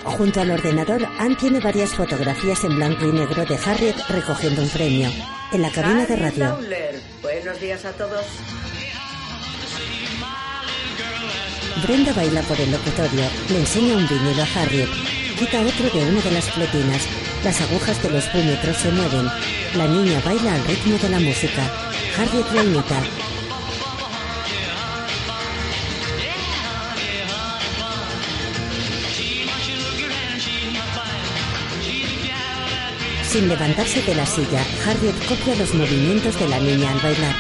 Junto al ordenador, Anne tiene varias fotografías en blanco y negro de Harriet recogiendo un premio. En la cabina de radio, Lawler. Buenos días a todos. Brenda baila por el locutorio. Le enseña un vinilo a Harriet. Quita otro de una de las fletinas. Las agujas de los puñetros se mueven. La niña baila al ritmo de la música. Harriet la imita. Sin levantarse de la silla, Harriet copia los movimientos de la niña al bailar.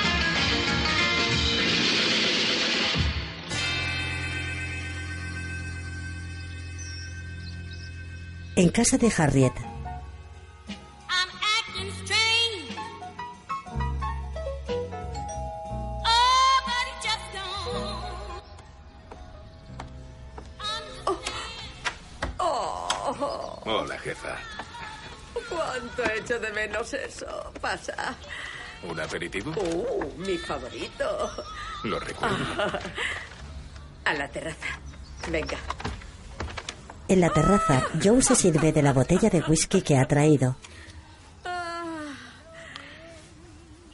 En casa de Harriet, Oh, Hola, jefa. Cuánto echo de menos eso. Pasa. ¿Un aperitivo? Uh, mi favorito. Lo recuerdo. Ah, *laughs* a la terraza. Venga. en la terraza, Joe se sirve de la botella de whisky que ha traído. Ah.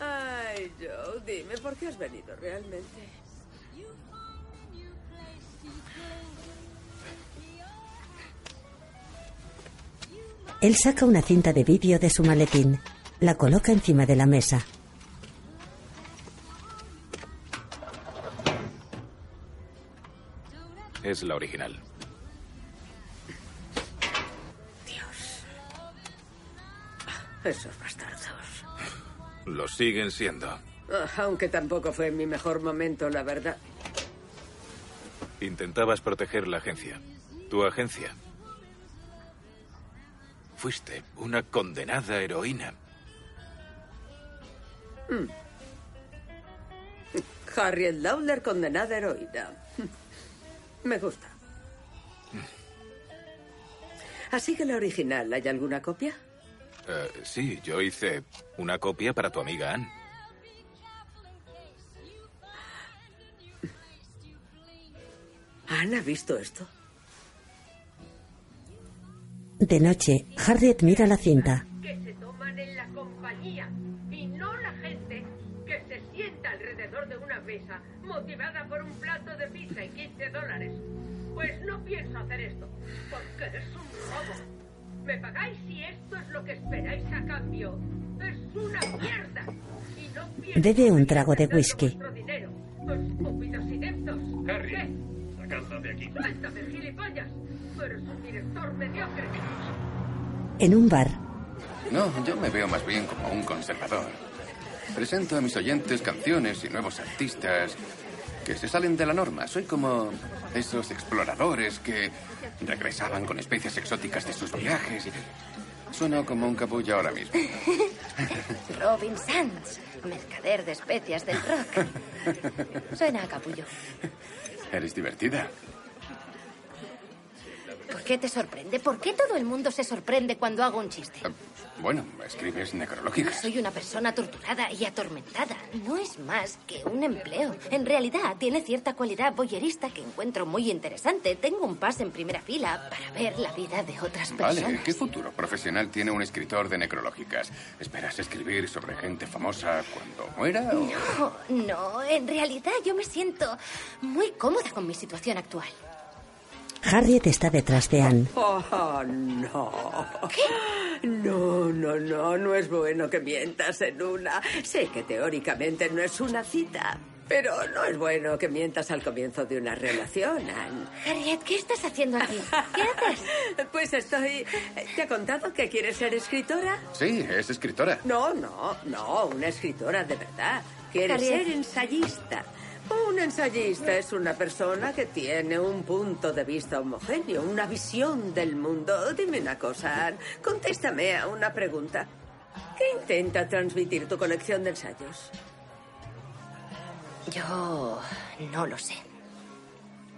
Ay, Joe, dime por qué has venido realmente. Él saca una cinta de vídeo de su maletín. La coloca encima de la mesa. Es la original. Esos bastardos. Lo siguen siendo. Ah, Aunque tampoco fue mi mejor momento, la verdad. Intentabas proteger la agencia. Tu agencia. Fuiste una condenada heroína. Mm. Harriet Lawler condenada heroína. Me gusta. Así que la original, ¿hay alguna copia? Eh, sí, yo hice una copia para tu amiga Anne. ¿Ana ha visto esto? De noche, Harriet mira la cinta. que se toman en la compañía y no la gente que se sienta alrededor de una mesa motivada por un plato de pizza y 15 dólares. Pues no pienso hacer esto, porque es un robo. Me pagáis si esto es lo que esperáis a cambio. Es una mierda. Y no pienso Bebe un trago de whisky. vuestro dinero. Estúpidos ineptos. Harry, ¿Qué? sacadla de aquí. Suéltame, gilipollas. Eres un director mediocre. En un bar, No, yo me veo más bien como un conservador. Presento a mis oyentes canciones y nuevos artistas que se salen de la norma. Soy como esos exploradores que regresaban con especies exóticas de sus viajes. Sueno como un capullo ahora mismo. *laughs* Robin Sands, mercader de especias del rock. *laughs* Suena a capullo. Eres divertida. ¿Por qué te sorprende? ¿Por qué todo el mundo se sorprende cuando hago un chiste? Bueno, escribes necrológicas. Soy una persona torturada y atormentada. No es más que un empleo. En realidad, tiene cierta cualidad boyerista que encuentro muy interesante. Tengo un pase en primera fila para ver la vida de otras personas. Vale, ¿qué futuro profesional tiene un escritor de necrológicas? ¿Esperas escribir sobre gente famosa cuando muera? o- No, no. En realidad, yo me siento muy cómoda con mi situación actual. Harriet está detrás de Anne. Oh, no. No, no, no, no es bueno que mientas en una. Sé que teóricamente no es una cita, pero no es bueno que mientas al comienzo de una relación, Anne. Harriet, ¿qué estás haciendo aquí? ¿Qué haces? *laughs* Pues estoy... ¿Te ha contado que quieres ser escritora? Sí, es escritora. No, no, no, una escritora de verdad. Quiere Harriet. ser ensayista. Un ensayista es una persona que tiene un punto de vista homogéneo, una visión del mundo. Dime una cosa, Anne. Contéstame a una pregunta. ¿Qué intenta transmitir tu colección de ensayos? Yo no lo sé.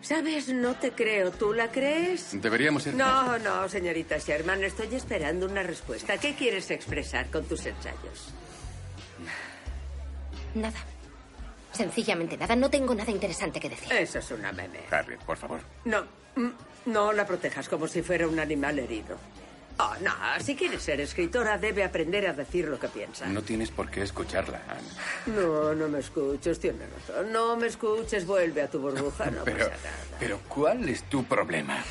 ¿Sabes? No te creo. ¿Tú la crees? Deberíamos ir. No, no, señorita Sherman. Estoy esperando una respuesta. ¿Qué quieres expresar con tus ensayos? Nada. Sencillamente nada. No tengo nada interesante que decir. Eso es una meme. Harriet, por favor. No, mm, no la protejas como si fuera un animal herido. Oh, no, si quieres ser escritora, debe aprender a decir lo que piensa. No tienes por qué escucharla, Anne. No, no me escuches, tienes razón. No me escuches, vuelve a tu burbuja, no Pero, pasa nada. pero ¿cuál es tu problema?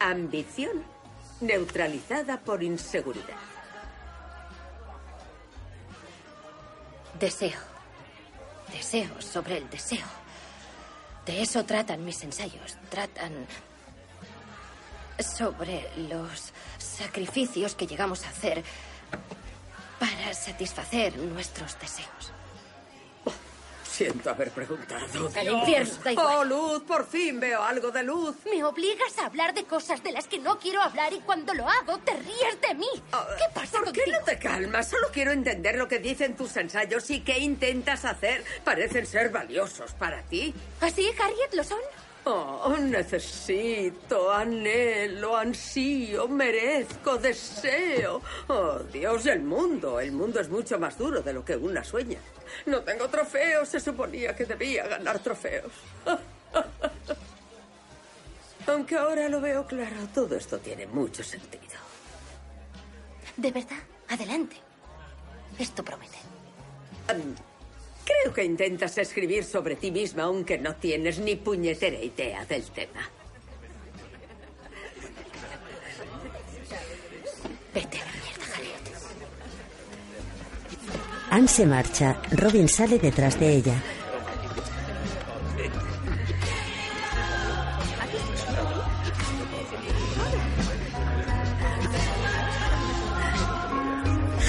Ambición neutralizada por inseguridad. Deseo. Deseo sobre el deseo. De eso tratan mis ensayos. Tratan sobre los sacrificios que llegamos a hacer para satisfacer nuestros deseos. Siento haber preguntado. Al Dios. infierno, da igual. Oh, luz, por fin veo algo de luz. Me obligas a hablar de cosas de las que no quiero hablar y cuando lo hago te ríes de mí. ¿Qué pasa ¿Por qué no te calmas? Solo quiero entender lo que dicen tus ensayos y qué intentas hacer. Parecen ser valiosos para ti. ¿Así, Harriet, lo son? Oh, necesito, anhelo, ansío, merezco, deseo. Oh, Dios, el mundo. El mundo es mucho más duro de lo que una sueña. No tengo trofeos. Se suponía que debía ganar trofeos. *laughs* Aunque ahora lo veo claro, todo esto tiene mucho sentido. ¿De verdad? Adelante. Esto promete. Creo que intentas escribir sobre ti misma aunque no tienes ni puñetera idea del tema. Vete a la mierda, Harriet. Anne se marcha. Robin sale detrás de ella.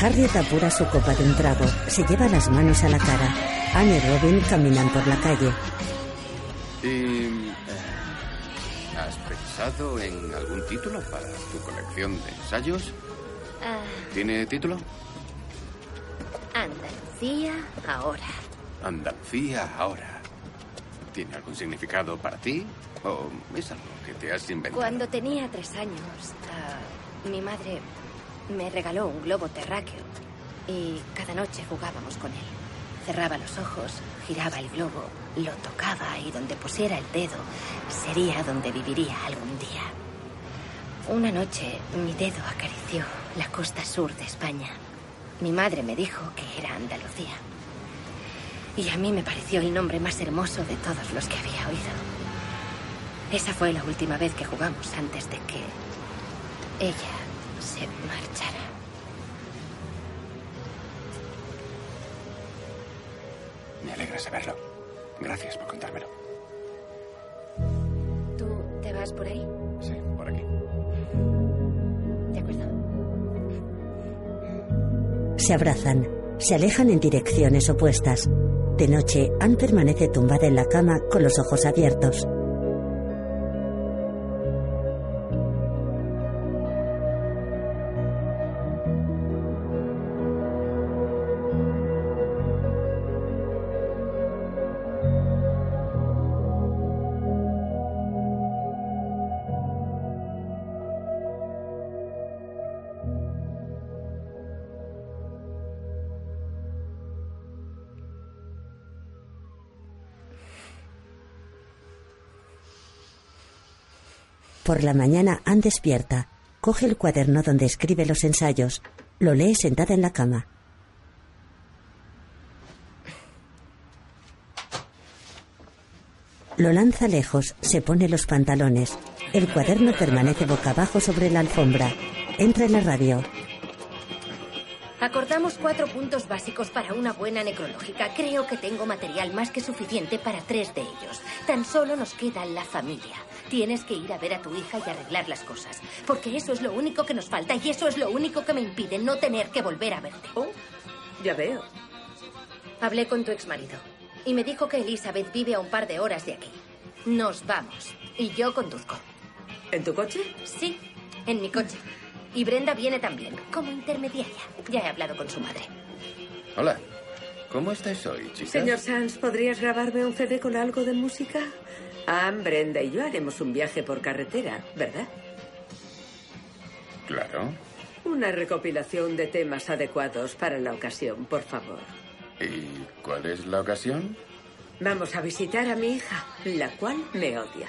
Harriet apura su copa de un trago. Se lleva las manos a la cara. Anne y Robin caminan por la calle. ¿Y eh, has pensado en algún título para tu colección de ensayos? Ah, ¿Tiene título? Andalucía ahora. Andalucía ahora. ¿Tiene algún significado para ti? ¿O es algo que te has inventado? Cuando tenía tres años, ah, mi madre me regaló un globo terráqueo y cada noche jugábamos con él. Cerraba los ojos, giraba el globo, lo tocaba y donde pusiera el dedo sería donde viviría algún día. Una noche mi dedo acarició la costa sur de España. Mi madre me dijo que era Andalucía. Y a mí me pareció el nombre más hermoso de todos los que había oído. Esa fue la última vez que jugamos antes de que ella se marchara. Me alegra saberlo. Gracias por contármelo. ¿Tú te vas por ahí? Sí, por aquí. De acuerdo. Se abrazan. Se alejan en direcciones opuestas. De noche, Anne permanece tumbada en la cama con los ojos abiertos. Por la mañana, Anne despierta. Coge el cuaderno donde escribe los ensayos. Lo lee sentada en la cama. Lo lanza lejos, se pone los pantalones. El cuaderno permanece boca abajo sobre la alfombra. Entra en la radio. Acordamos cuatro puntos básicos para una buena necrológica. Creo que tengo material más que suficiente para tres de ellos. Tan solo nos queda la familia. Tienes que ir a ver a tu hija y arreglar las cosas. Porque eso es lo único que nos falta y eso es lo único que me impide no tener que volver a verte. Oh, ya veo. Hablé con tu exmarido y me dijo que Elizabeth vive a un par de horas de aquí. Nos vamos y yo conduzco. ¿En tu coche? Sí, en mi coche. Y Brenda viene también, como intermediaria. Ya he hablado con su madre. Hola. ¿Cómo estáis hoy, chicas? Señor Sanz, ¿podrías grabarme un CD con algo de música? Ah, Brenda y yo haremos un viaje por carretera, ¿verdad? Claro. Una recopilación de temas adecuados para la ocasión, por favor. ¿Y cuál es la ocasión? Vamos a visitar a mi hija, la cual me odia.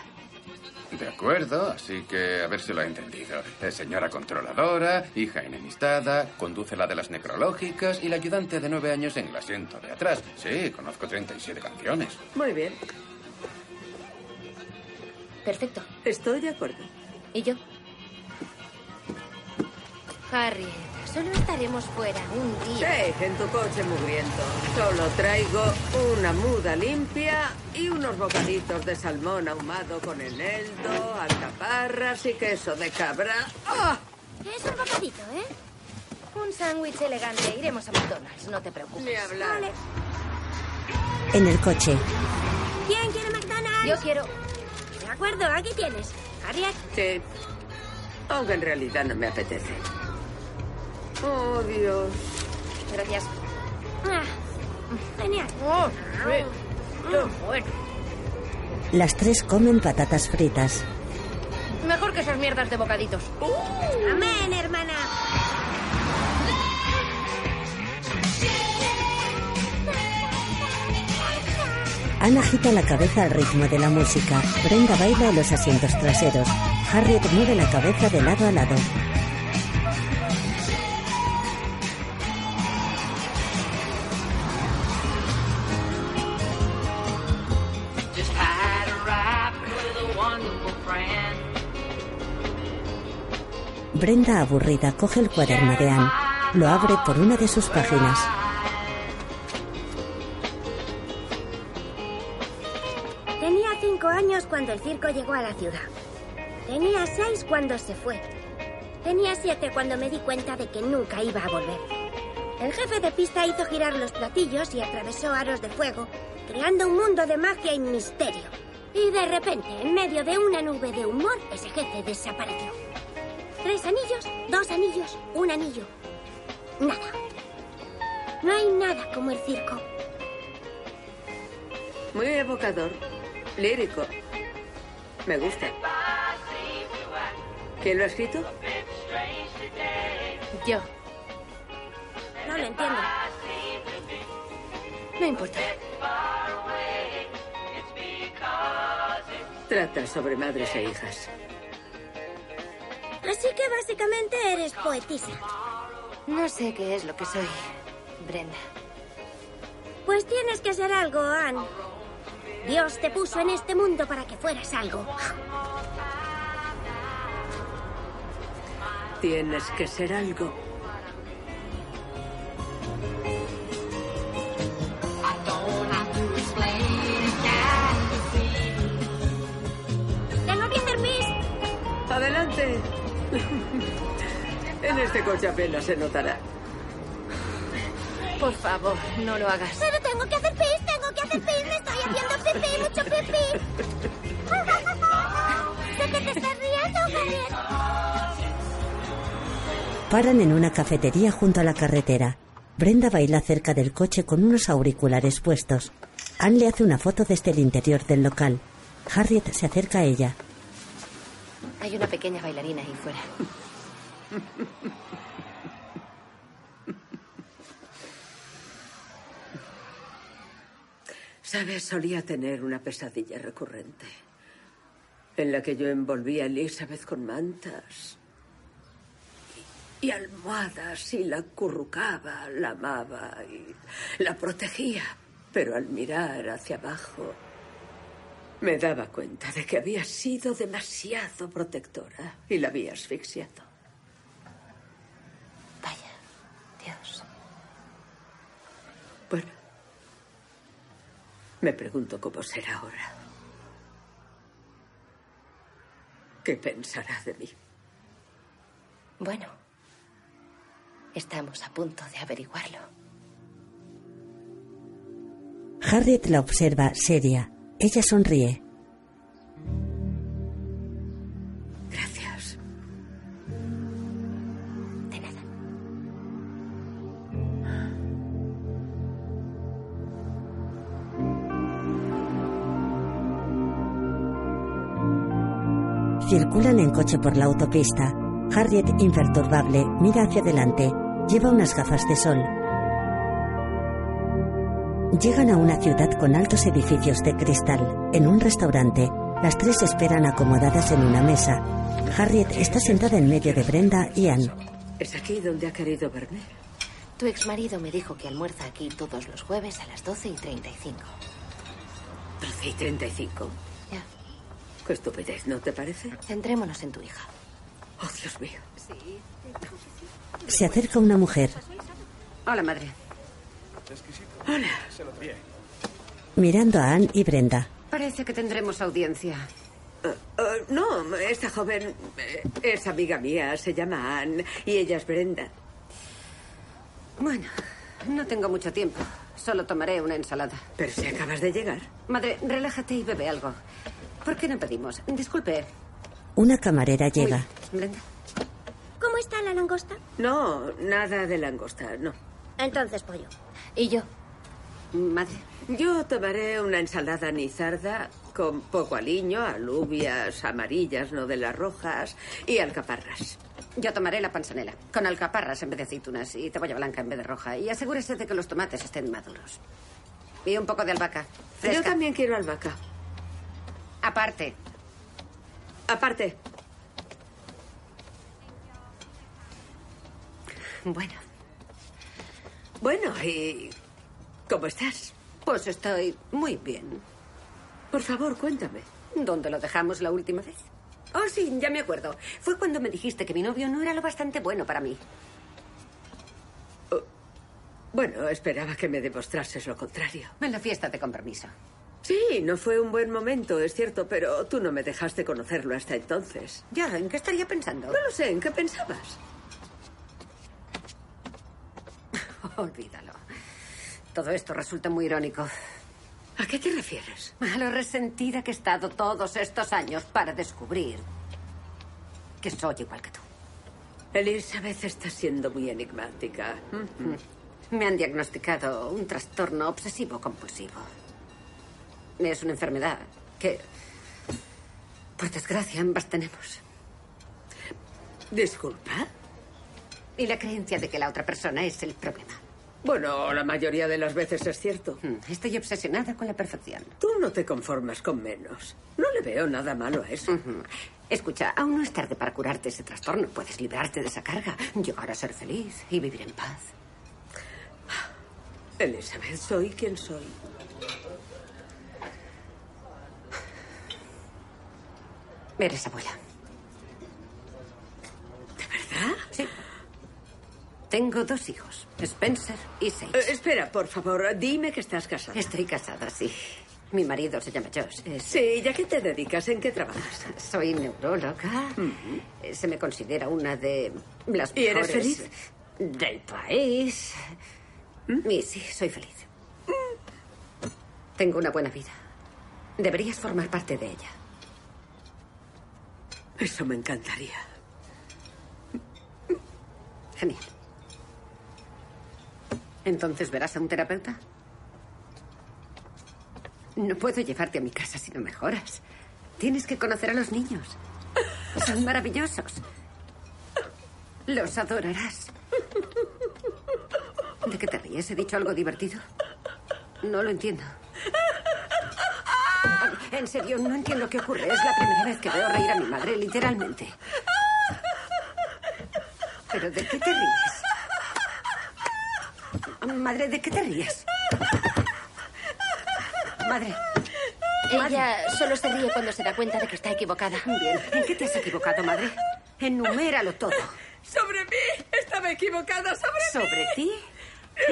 De acuerdo, así que a ver si lo ha entendido. Es señora controladora, hija enemistada, conduce la de las necrológicas y la ayudante de nueve años en el asiento de atrás. Sí, conozco 37 canciones. Muy bien, Perfecto. estoy de acuerdo. ¿Y yo? Harriet, solo estaremos fuera un día. Sí, en tu coche mugriento. Solo traigo una muda limpia y unos bocaditos de salmón ahumado con eneldo, alcaparras y queso de cabra. ¡Ah! Es un bocadito, ¿eh? Un sándwich elegante. Iremos a McDonald's, no te preocupes. Ni hablar. Vale. En el coche, ¿Quién quiere McDonald's? Yo quiero... De acuerdo, aquí tienes. Harriet, Sí. Aunque en realidad no me apetece. Oh, Dios. Gracias. Ah, genial. Oh, sí. Qué bueno. las tres comen patatas fritas. Mejor que esas mierdas de bocaditos. Amén, hermana. Ana agita la cabeza al ritmo de la música. Brenda baila en los asientos traseros. Harriet mueve la cabeza de lado a lado. Brenda, aburrida, coge el cuaderno de Anne. Lo abre por una de sus páginas. El circo llegó a la ciudad. Tenía seis cuando se fue. Tenía siete cuando me di cuenta de que nunca iba a volver. El jefe de pista hizo girar los platillos y atravesó aros de fuego, creando un mundo de magia y misterio. Y de repente, en medio de una nube de humor, ese jefe desapareció. Tres anillos, dos anillos, un anillo. Nada. No hay nada como el circo. Muy evocador. Lírico. Me gusta. ¿Quién lo ha escrito? Yo. No lo entiendo. No importa. Trata sobre madres e hijas. Así que básicamente eres poetisa. No sé qué es lo que soy, Brenda. Pues tienes que ser algo, Anne. Dios te puso en este mundo para que fueras algo. Tienes que ser algo. ¡Tengo Kinderpis! Adelante. *laughs* En este coche apenas se notará. Por favor, no lo hagas. Pero tengo que hacer pis, tengo que hacer pis, me estoy haciendo pipí, mucho pipí. *laughs* sé que te estás riendo, Harriet. Paran en una cafetería junto a la carretera. Brenda baila cerca del coche con unos auriculares puestos. Anne le hace una foto desde el interior del local. Harriet se acerca a ella. Hay una pequeña bailarina ahí fuera. *laughs* Sabes, solía tener una pesadilla recurrente. En la que yo envolvía a Elizabeth con mantas y, y almohadas y la acurrucaba, la amaba y la protegía. Pero al mirar hacia abajo, me daba cuenta de que había sido demasiado protectora y la había asfixiado. Vaya, Dios. Bueno, me pregunto cómo será ahora. ¿Qué pensará de mí? Bueno, estamos a punto de averiguarlo. Harriet la observa, seria. Ella sonríe. En coche por la autopista. Harriet, imperturbable, mira hacia adelante. Lleva unas gafas de sol. Llegan a una ciudad con altos edificios de cristal. En un restaurante, las tres esperan acomodadas en una mesa. Harriet está sentada en medio de Brenda y Anne. ¿Es aquí donde ha querido verme? Tu exmarido me dijo que almuerza aquí todos los jueves a las 12 y 35. 12 y 35. Qué estupidez, ¿no te parece? Centrémonos en tu hija. Oh, Dios mío. Se acerca una mujer. Hola, madre. Hola. Mirando a Anne y Brenda. Parece que tendremos audiencia. Eh, no, esta joven eh, es amiga mía, se llama Anne y ella es Brenda. Bueno, no tengo mucho tiempo. Solo tomaré una ensalada. Pero si acabas de llegar. Madre, relájate y bebe algo. ¿Por qué no pedimos? Disculpe, Una camarera llega. Brenda. ¿Cómo está la langosta? No, nada de langosta, no. Entonces pollo. ¿Y yo? Madre. Yo tomaré una ensalada nizarda con poco aliño, alubias amarillas, no de las rojas, y alcaparras. Yo tomaré la panzanela, con alcaparras en vez de aceitunas y cebolla blanca en vez de roja. Y asegúrese de que los tomates estén maduros. Y un poco de albahaca. Yo también quiero albahaca. Aparte. Aparte. Bueno. Bueno, ¿y cómo estás? Pues estoy muy bien. Por favor, cuéntame. ¿Dónde lo dejamos la última vez? Oh, sí, ya me acuerdo. Fue cuando me dijiste que mi novio no era lo bastante bueno para mí. Oh, bueno, esperaba que me demostrases lo contrario. En la fiesta de compromiso. Sí, no fue un buen momento, es cierto, pero tú no me dejaste conocerlo hasta entonces. Ya, ¿en qué estaría pensando? No lo sé, ¿en qué pensabas? *laughs* Olvídalo. Todo esto resulta muy irónico. ¿A qué te refieres? A lo resentida que he estado todos estos años para descubrir que soy igual que tú. Elizabeth está siendo muy enigmática. *laughs* Me han diagnosticado un trastorno obsesivo compulsivo. Es una enfermedad que, por desgracia, ambas tenemos. Disculpa. Y la creencia de que la otra persona es el problema. Bueno, la mayoría de las veces es cierto. Estoy obsesionada con la perfección. Tú no te conformas con menos. No le veo nada malo a eso. Escucha, aún no es tarde para curarte ese trastorno. Puedes librarte de esa carga, llegar a ser feliz y vivir en paz. Elizabeth, soy quien soy. Eres abuela. ¿De verdad? Sí. Tengo dos hijos, Spencer y Sage. espera, por favor, dime que estás casada. Estoy casada, sí. Mi marido se llama Josh. es- Sí, ¿y a qué te dedicas? ¿En qué trabajas? *laughs* Soy neuróloga. Eh, Se me considera una de las ¿Y eres feliz? del país. Y sí, soy feliz. Tengo una buena vida. Deberías formar parte de ella. Eso me encantaría. Genial. Entonces verás a un terapeuta. No puedo llevarte a mi casa si no mejoras. Tienes que conocer a los niños. Son maravillosos. Los adorarás. ¿De qué te ríes? ¿He dicho algo divertido? No lo entiendo. En serio, no entiendo qué ocurre. Es la primera vez que veo reír a mi madre, literalmente. ¿Pero de qué te ríes? Madre, ¿de qué te ríes? Madre. Ella solo se ríe cuando se da cuenta de que está equivocada. Bien, ¿en qué te has equivocado, madre? Enuméralo todo. Sobre mí. Estaba equivocada sobre, mí. ¿Sobre ti?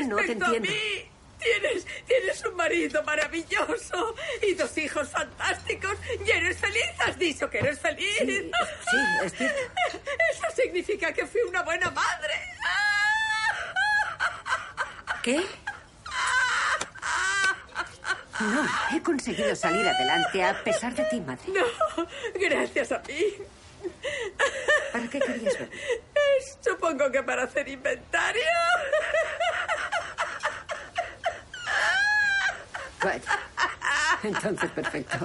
No te Respecto a entiendo. mí, Tienes, tienes un marido maravilloso y dos hijos fantásticos y eres feliz. Has dicho que eres feliz. Sí, sí. Eso significa que fui una buena madre. ¿Qué? No, he conseguido salir adelante a pesar de ti, madre. No, gracias a mí. ¿Para qué querías ver? Supongo que para hacer inventario. Vaya. Entonces, perfecto.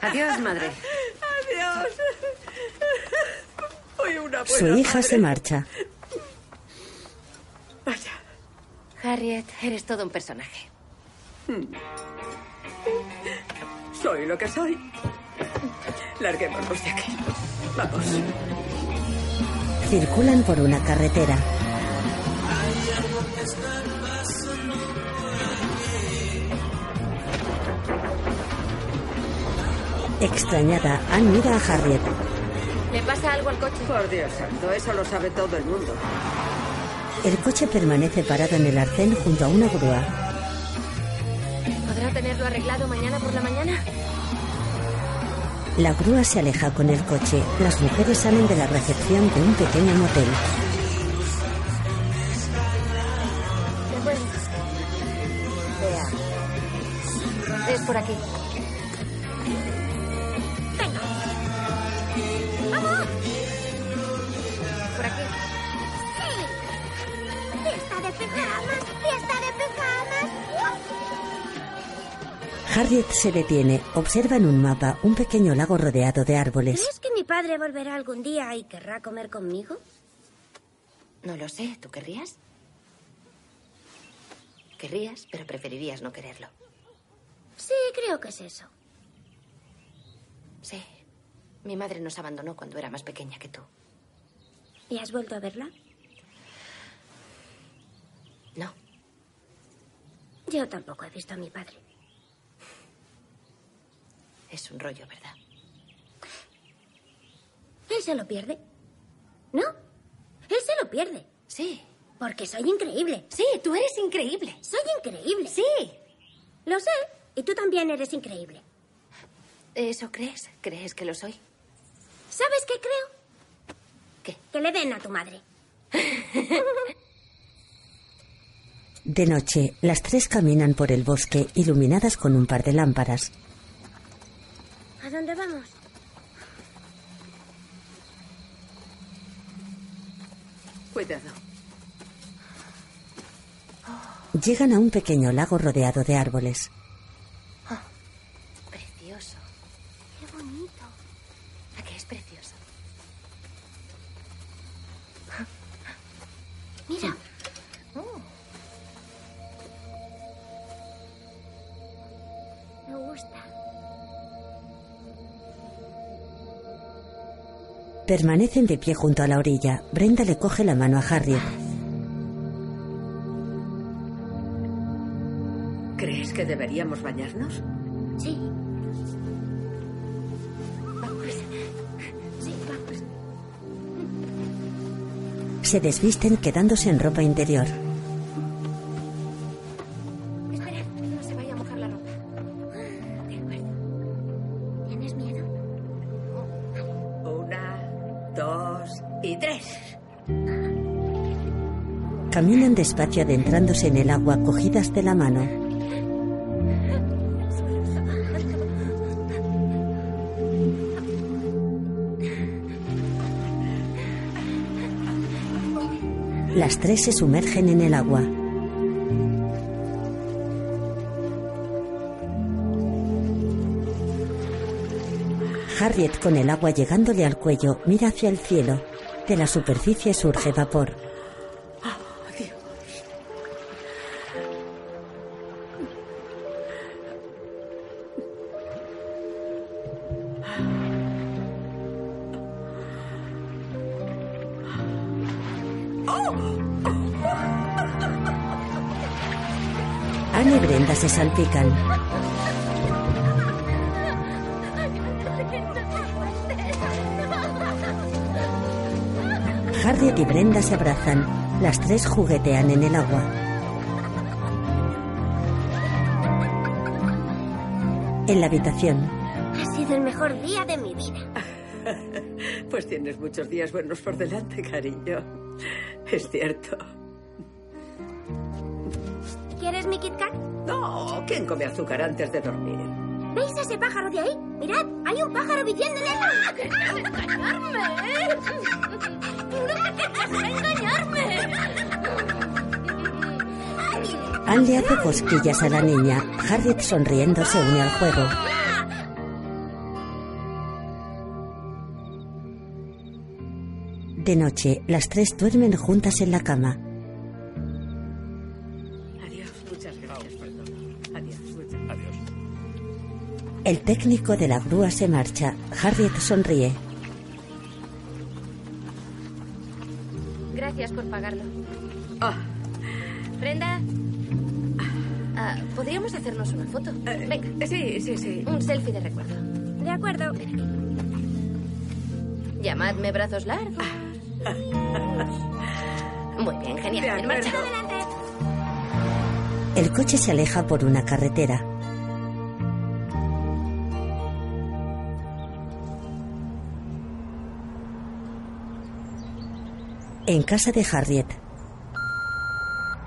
Adiós, madre. Adiós. Soy una buena Su hija se marcha. Vaya. Harriet, eres todo un personaje. Hmm. Soy lo que soy. Larguémonos de aquí. Vamos. Circulan por una carretera. Hay algo que está en Extrañada, Anne mira a Harriet. ¿Le pasa algo al coche? Por Dios santo, eso lo sabe todo el mundo. El coche permanece parado en el arcén junto a una grúa. ¿Podrá tenerlo arreglado mañana por la mañana? La grúa se aleja con el coche. Las mujeres salen de la recepción de un pequeño motel. Por aquí. ¡Vamos! Por aquí. ¡Sí! ¡Fiesta de pijamas! ¡Fiesta de pijamas! Harriet se detiene. Observa en un mapa un pequeño lago rodeado de árboles. ¿Crees que mi padre volverá algún día y querrá comer conmigo? No lo sé. ¿Tú querrías? Querrías, pero preferirías no quererlo. Sí, creo que es eso. Sí. Mi madre nos abandonó cuando era más pequeña que tú. ¿Y has vuelto a verla? No. Yo tampoco he visto a mi padre. Es un rollo, ¿verdad? Él se lo pierde. ¿No? Él se lo pierde. Sí. Porque soy increíble. Sí, tú eres increíble. Soy increíble. Sí. Lo sé. Y tú también eres increíble. ¿Eso crees? ¿Crees que lo soy? ¿Sabes qué creo? ¿Qué? Que le den a tu madre. De noche, las tres caminan por el bosque iluminadas con un par de lámparas. ¿A dónde vamos? Cuidado. Llegan a un pequeño lago rodeado de árboles. Permanecen de pie junto a la orilla. Brenda le coge la mano a Harriet. ¿Crees que deberíamos bañarnos? Sí. Vamos. Sí, vamos. Se desvisten quedándose en ropa interior. Caminan despacio adentrándose en el agua cogidas de la mano. Las tres se sumergen en el agua. Harriet, con el agua llegándole al cuello, mira hacia el cielo. De la superficie surge vapor. Salpican. Harriet y Brenda se abrazan. Las tres juguetean en el agua. En la habitación, Ha sido el mejor día de mi vida. *laughs* Pues tienes muchos días buenos por delante, cariño. Es cierto. ¿Quieres mi Kit Kat? No, ¿quién come azúcar antes de dormir? ¿Veis ese pájaro de ahí? Mirad, hay un pájaro viviendo en el agua. ¡Querías engañarme! ¡No engañarme! Anne le hace cosquillas a la niña. Harriet sonriendo se une al juego. De noche, las tres duermen juntas en la cama. El técnico de la grúa se marcha. Harriet sonríe. Gracias por pagarlo. Ah. Brenda. Ah, ¿Podríamos hacernos una foto? Venga. Sí, sí, sí. Un selfie de recuerdo. De acuerdo. Llamadme brazos largos. Muy bien, genial. En marcha. El coche se aleja por una carretera. En casa de Harriet,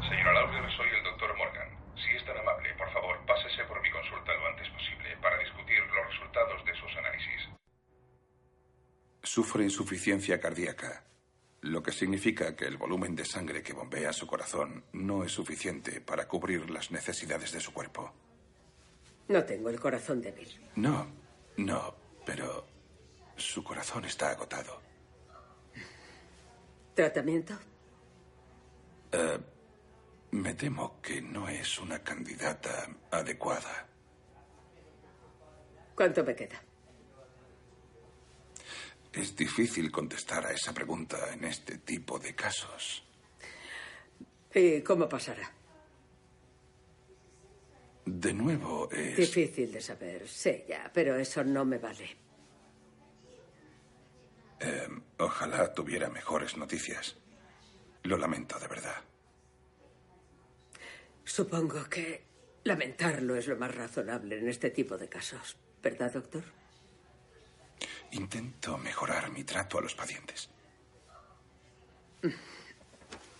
Señora Lawler, soy el doctor Morgan. Si es tan amable, por favor, pásese por mi consulta lo antes posible para discutir los resultados de sus análisis. Sufre insuficiencia cardíaca, lo que significa que el volumen de sangre que bombea su corazón no es suficiente para cubrir las necesidades de su cuerpo. No tengo el corazón débil. No, no, pero su corazón está agotado. ¿Tratamiento? Eh, me temo que no es una candidata adecuada. ¿Cuánto me queda? Es difícil contestar a esa pregunta en este tipo de casos. ¿Y cómo pasará? De nuevo, es... Difícil de saber, sé ya, pero eso no me vale. Eh, ojalá tuviera mejores noticias. Lo lamento de verdad. Supongo que lamentarlo es lo más razonable en este tipo de casos. ¿Verdad, doctor? Intento mejorar mi trato a los pacientes.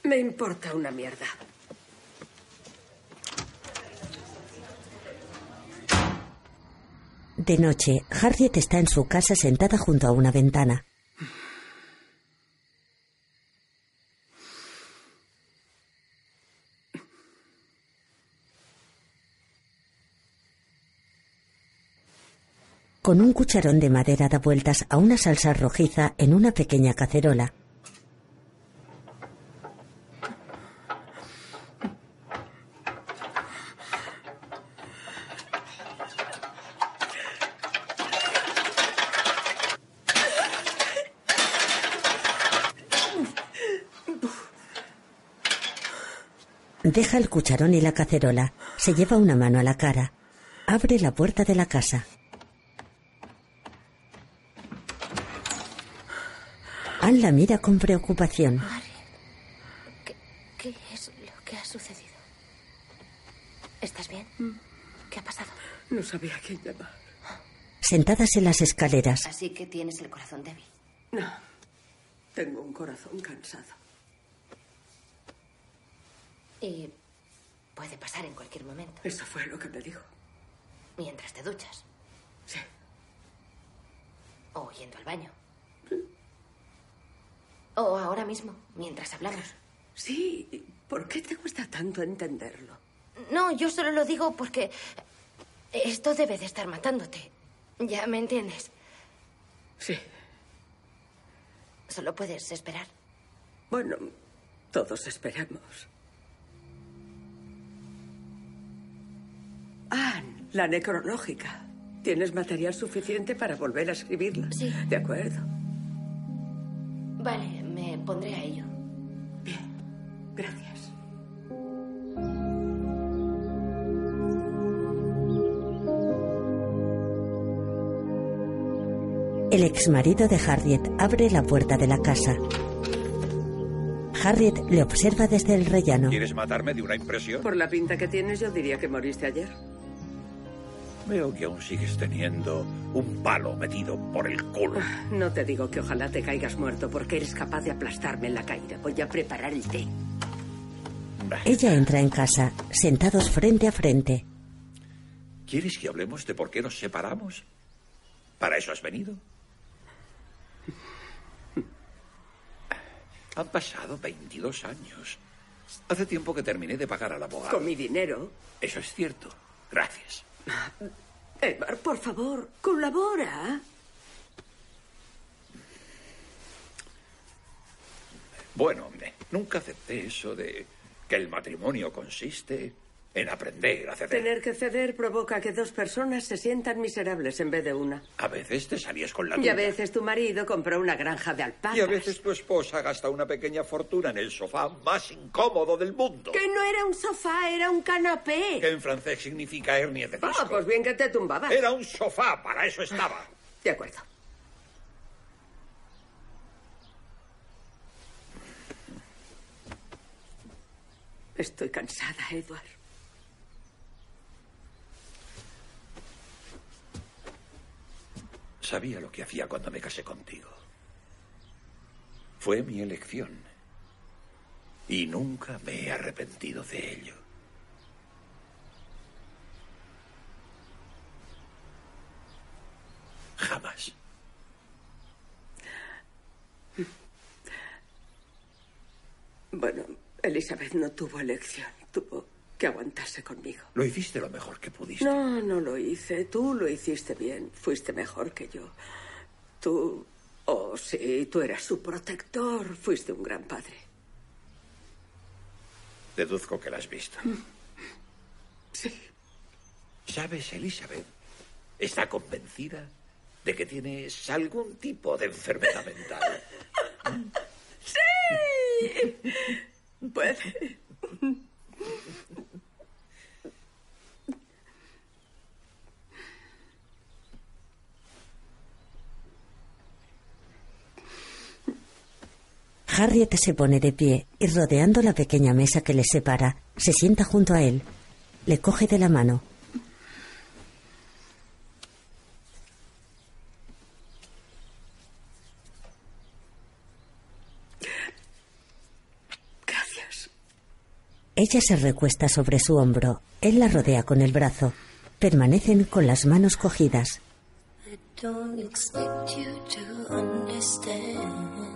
Me importa una mierda. de noche, Harriet está en su casa sentada junto a una ventana. Con un cucharón de madera da vueltas a una salsa rojiza en una pequeña cacerola. Deja el cucharón y la cacerola. Se lleva una mano a la cara. Abre la puerta de la casa. Anne la mira con preocupación. ¿Qué es lo que ha sucedido? ¿Estás bien? ¿Qué ha pasado? No sabía a quién llamar. Sentadas en las escaleras, Así que tienes el corazón débil. No. Tengo un corazón cansado. Y puede pasar en cualquier momento. Eso fue lo que me dijo. Mientras te duchas. Sí. O yendo al baño. O ahora mismo, mientras hablamos. Sí. ¿Por qué te cuesta tanto entenderlo? No, yo solo lo digo porque esto debe de estar matándote. ¿Ya me entiendes? Sí. Solo puedes esperar. Bueno, todos esperamos. Anne, la necrológica. ¿Tienes material suficiente para volver a escribirla? Sí. De acuerdo. Vale, pondré a ello. Gracias. el exmarido de Harriet abre la puerta de la casa. Harriet le observa desde el rellano. ¿Quieres matarme de una impresión? Por la pinta que tienes, yo diría que moriste ayer. Veo que aún sigues teniendo un palo metido por el culo. No te digo que ojalá te caigas muerto porque eres capaz de aplastarme en la caída. Voy a preparar el té. Ella entra en casa, sentados frente a frente. ¿Quieres que hablemos de por qué nos separamos? ¿Para eso has venido? Han pasado 22 años. Hace tiempo que terminé de pagar al abogado. Con mi dinero. Eso es cierto. Gracias. Edward, por favor, colabora. Bueno, nunca acepté eso de que el matrimonio consiste en aprender a ceder. Tener que ceder provoca que dos personas se sientan miserables en vez de una. A veces te salías con la Y tuya. a veces tu marido compró una granja de alpacas. Y a veces tu esposa gasta una pequeña fortuna en el sofá más incómodo del mundo. Que no era un sofá, era un canapé. Que en francés significa hernia de disco. Ah, pues bien que te tumbabas. Era un sofá, para eso estaba. De acuerdo. Estoy cansada, Edward. Sabía lo que hacía cuando me casé contigo. Fue mi elección. Y nunca me he arrepentido de ello. Jamás. Bueno, Elizabeth no tuvo elección. Tuvo que aguantarse conmigo. Lo hiciste lo mejor que pudiste. No, no lo hice. Tú lo hiciste bien. Fuiste mejor que yo. Tú... Oh, sí, tú eras su protector. Fuiste un gran padre. Deduzco que la has visto. Sí. ¿Sabes, Elizabeth? Está convencida de que tienes algún tipo de enfermedad mental. *laughs* ¡Sí! Puede. Harriet se pone de pie y rodeando la pequeña mesa que les separa, se sienta junto a él. Le coge de la mano. Gracias. Ella se recuesta sobre su hombro. Él la rodea con el brazo. Permanecen con las manos cogidas. I don't expect you to understand.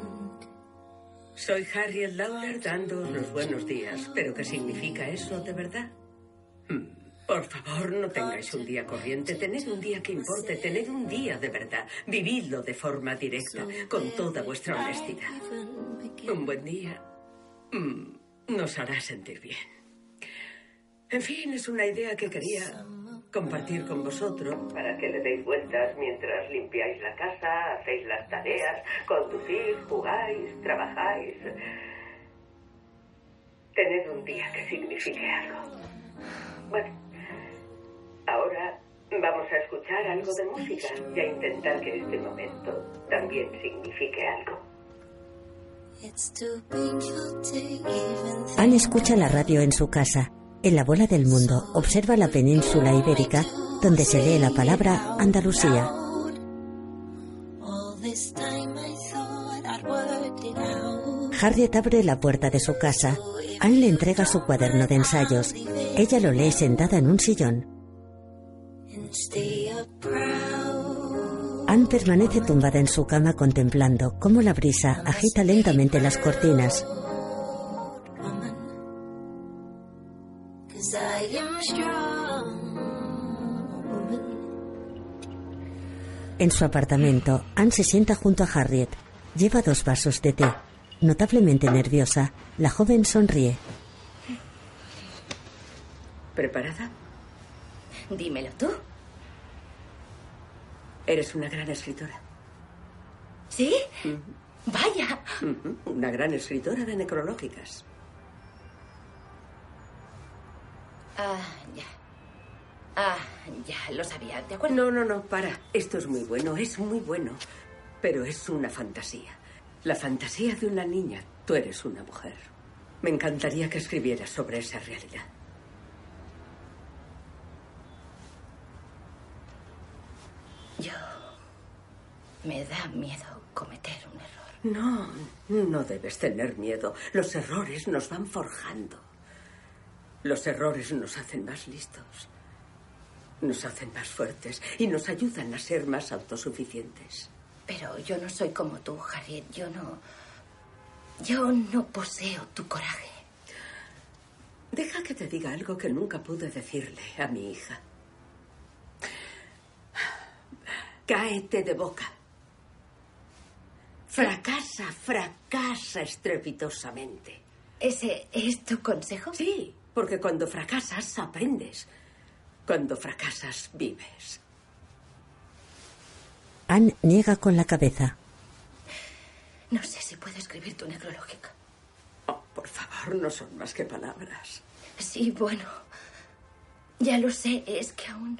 Soy Harriet Lawler dándoos los buenos días. ¿Pero qué significa eso de verdad? Hmm. Por favor, no tengáis un día corriente. Tened un día que importe. Tened un día de verdad. Vividlo de forma directa, con toda vuestra honestidad. Un buen día mm, nos hará sentir bien. En fin, es una idea que quería compartir con vosotros para que le deis vueltas mientras limpiáis la casa, hacéis las tareas, conducís, jugáis, trabajáis. Tened un día que signifique algo. Bueno, ahora vamos a escuchar algo de música y a intentar que este momento también signifique algo. Anne escucha la radio en su casa. En la bola del mundo observa la península ibérica donde se lee la palabra Andalucía. Harriet abre la puerta de su casa. Anne le entrega su cuaderno de ensayos. Ella lo lee sentada en un sillón. Anne permanece tumbada en su cama contemplando cómo la brisa agita lentamente las cortinas. Cause I am strong. En su apartamento, Anne se sienta junto a Harriet. Lleva dos vasos de té. Notablemente nerviosa, la joven sonríe. ¿Preparada? Dímelo tú. Eres una gran escritora. ¿Sí? Vaya. Una gran escritora de necrológicas. Ah, ya. Ah, ya, lo sabía, ¿de acuerdo? No, no, no, para. Esto es muy bueno, es muy bueno. Pero es una fantasía. La fantasía de una niña. Tú eres una mujer. Me encantaría que escribieras sobre esa realidad. Yo. Me da miedo cometer un error. No, no debes tener miedo. Los errores nos van forjando. Los errores nos hacen más listos. Nos hacen más fuertes y nos ayudan a ser más autosuficientes. Pero yo no soy como tú, Harriet. Yo no. Yo no poseo tu coraje. Deja que te diga algo que nunca pude decirle a mi hija. Cáete de boca. Fracasa, fracasa estrepitosamente. ¿Ese es tu consejo? Sí, porque cuando fracasas aprendes. Cuando fracasas vives. Anne niega con la cabeza. No sé si puedo escribir tu necrológico. Oh, por favor, no son más que palabras. Sí, bueno. Ya lo sé, es que aún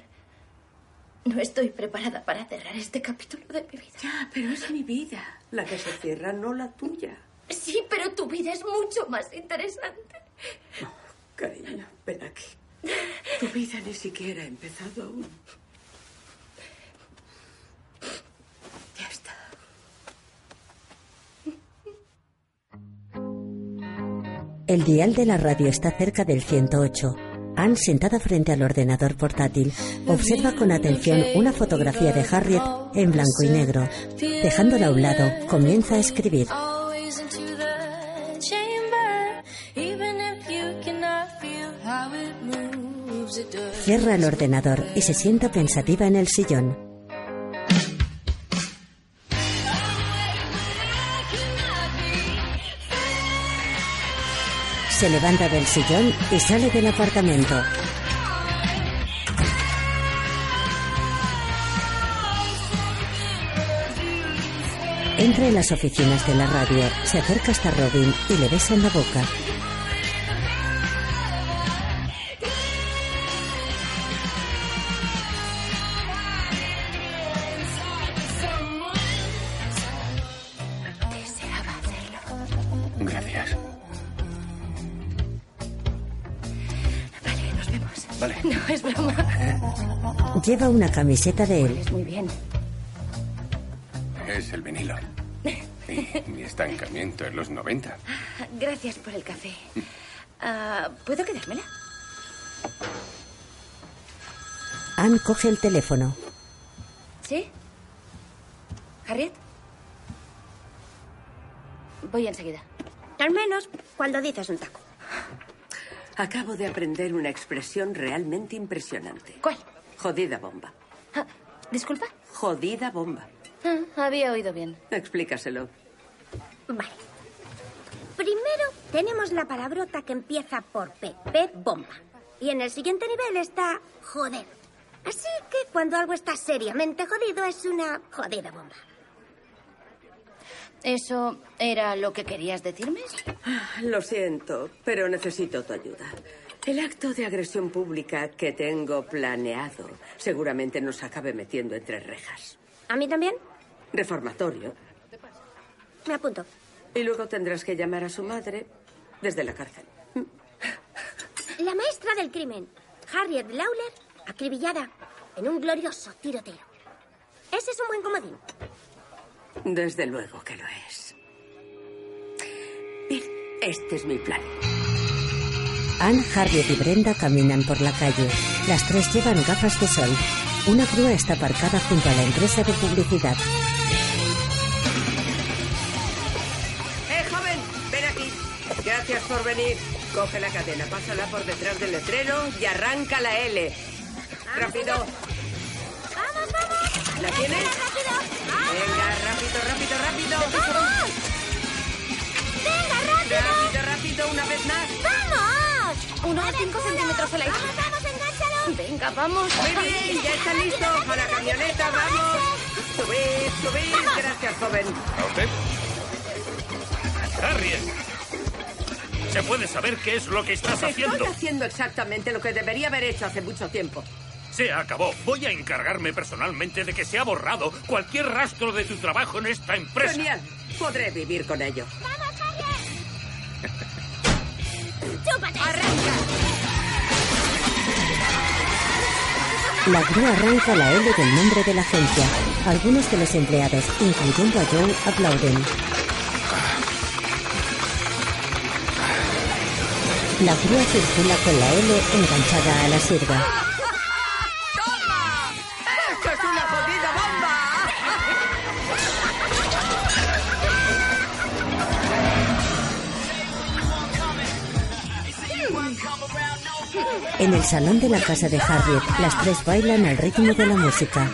no estoy preparada para cerrar este capítulo de mi vida. Ya, pero es mi vida la que se cierra, no la tuya. Sí, pero tu vida es mucho más interesante. Cariño, ven aquí. Tu vida ni siquiera ha empezado aún. Ya está. El dial de la radio está cerca del 108. Anne, sentada frente al ordenador portátil, observa con atención una fotografía de Harriet en blanco y negro. Dejándola a un lado, comienza a escribir. Cierra el ordenador y se sienta pensativa en el sillón. Se levanta del sillón y sale del apartamento. Entra en las oficinas de la radio, se acerca hasta Robin y le besa en la boca. Lleva una camiseta de él. Es muy bien. Es el vinilo. Y mi estancamiento en los 90. Gracias por el café. Ah, ¿Puedo quedármela? Anne coge el teléfono. ¿Sí? ¿Harriet? Voy enseguida. Al menos cuando dices un taco. Acabo de aprender una expresión realmente impresionante. ¿Cuál? Jodida bomba. Ah, ¿Disculpa? Jodida bomba. Ah, había oído bien. Explícaselo. Vale. Primero tenemos la palabrota que empieza por P. P bomba. Y en el siguiente nivel está joder. Así que cuando algo está seriamente jodido es una jodida bomba. ¿Eso era lo que querías decirme? Lo siento, pero necesito tu ayuda. El acto de agresión pública que tengo planeado seguramente nos acabe metiendo entre rejas. ¿A mí también? Reformatorio. Me apunto. Y luego tendrás que llamar a su madre desde la cárcel. La maestra del crimen, Harriet Lawler, acribillada en un glorioso tiroteo. Ese es un buen comodín. Desde luego que lo es. Bien, este es mi plan. Anne, Harriet y Brenda caminan por la calle. Las tres llevan gafas de sol. Una grúa está aparcada junto a la empresa de publicidad. ¡Eh, joven! Ven aquí. Gracias por venir. Coge la cadena, pásala por detrás del letrero y arranca la L. ¡Rápido! ¡Vamos, vamos! ¿La tienes? ¡Rápido! Venga, rápido, rápido, rápido. ¡Vamos! ¡Venga, rápido! Rápido, rápido, una vez más. Unos 5 centímetros al aire. ¡Vamos, vamos, enganchalo! Venga, vamos. Muy bien, ya está listo. A la camioneta, vamos. Subid, subid. Gracias, joven. ¿A usted? Harriet. ¿Se puede saber qué es lo que estás haciendo? Estoy haciendo exactamente lo que debería haber hecho hace mucho tiempo. Se acabó. Voy a encargarme personalmente de que se ha borrado cualquier rastro de tu trabajo en esta empresa. Genial. Podré vivir con ello. ¡Vamos! La grúa arranca la L del nombre de la agencia. Algunos de los empleados, incluyendo a Joe, aplauden. La grúa circula con la L enganchada a la sirva. En el salón de la casa de Harriet, las tres bailan al ritmo de la música.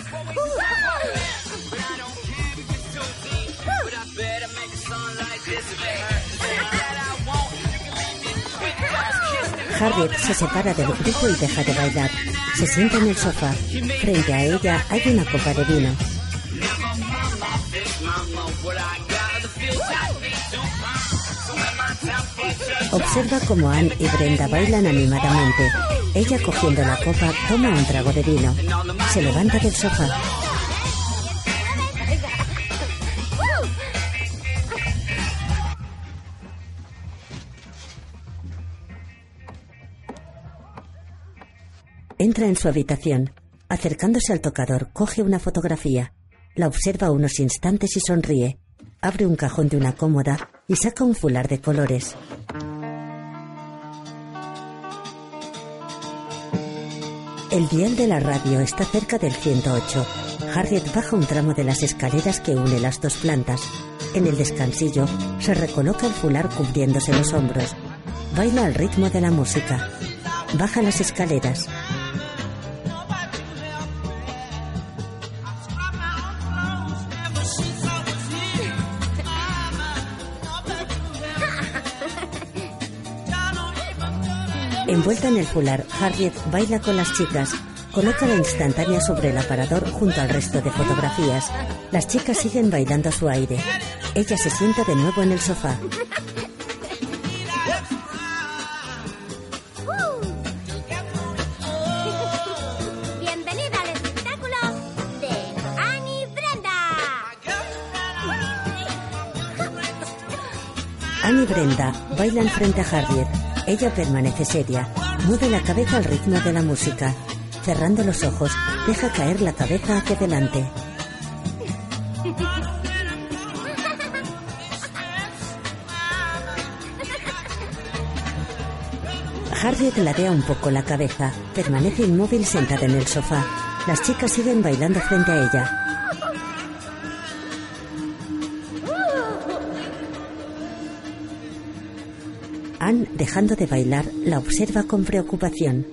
Harriet se separa del grupo y deja de bailar. Se sienta en el sofá. Frente a ella hay una copa de vino. Observa cómo Anne y Brenda bailan animadamente. Ella, cogiendo la copa, toma un trago de vino. Se levanta del sofá. Entra en su habitación. Acercándose al tocador, coge una fotografía. La observa unos instantes y sonríe. Abre un cajón de una cómoda y saca un fular de colores. El dial de la radio está cerca del 108. Harriet baja un tramo de las escaleras que une las dos plantas. En el descansillo se recoloca el fular cubriéndose los hombros. Baila al ritmo de la música. Baja las escaleras. Envuelta en el fular, Harriet baila con las chicas. Coloca la instantánea sobre el aparador junto al resto de fotografías. Las chicas siguen bailando a su aire. Ella se sienta de nuevo en el sofá. *laughs* Bienvenida al espectáculo de Annie y Brenda bailan frente a Harriet. Ella permanece seria. Mueve la cabeza al ritmo de la música. Cerrando los ojos, deja caer la cabeza hacia adelante. Harriet ladea un poco la cabeza. Permanece inmóvil sentada en el sofá. Las chicas siguen bailando frente a ella. Anne, dejando de bailar, la observa con preocupación.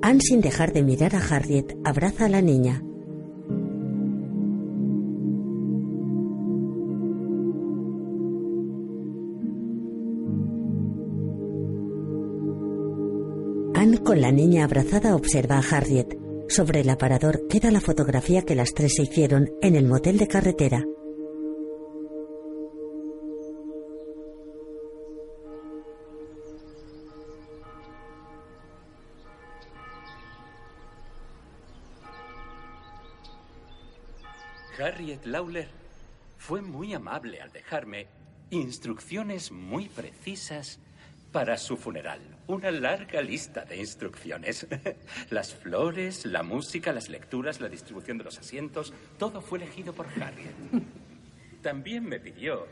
Anne, sin dejar de mirar a Harriet, abraza a la niña. Con la niña abrazada, observa a Harriet. Sobre el aparador queda la fotografía que las tres se hicieron en el motel de carretera. Harriet Lawler fue muy amable al dejarme instrucciones muy precisas para su funeral. Una larga lista de instrucciones. *laughs* Las flores, la música, las lecturas, la distribución de los asientos, todo fue elegido por Harriet. También me pidió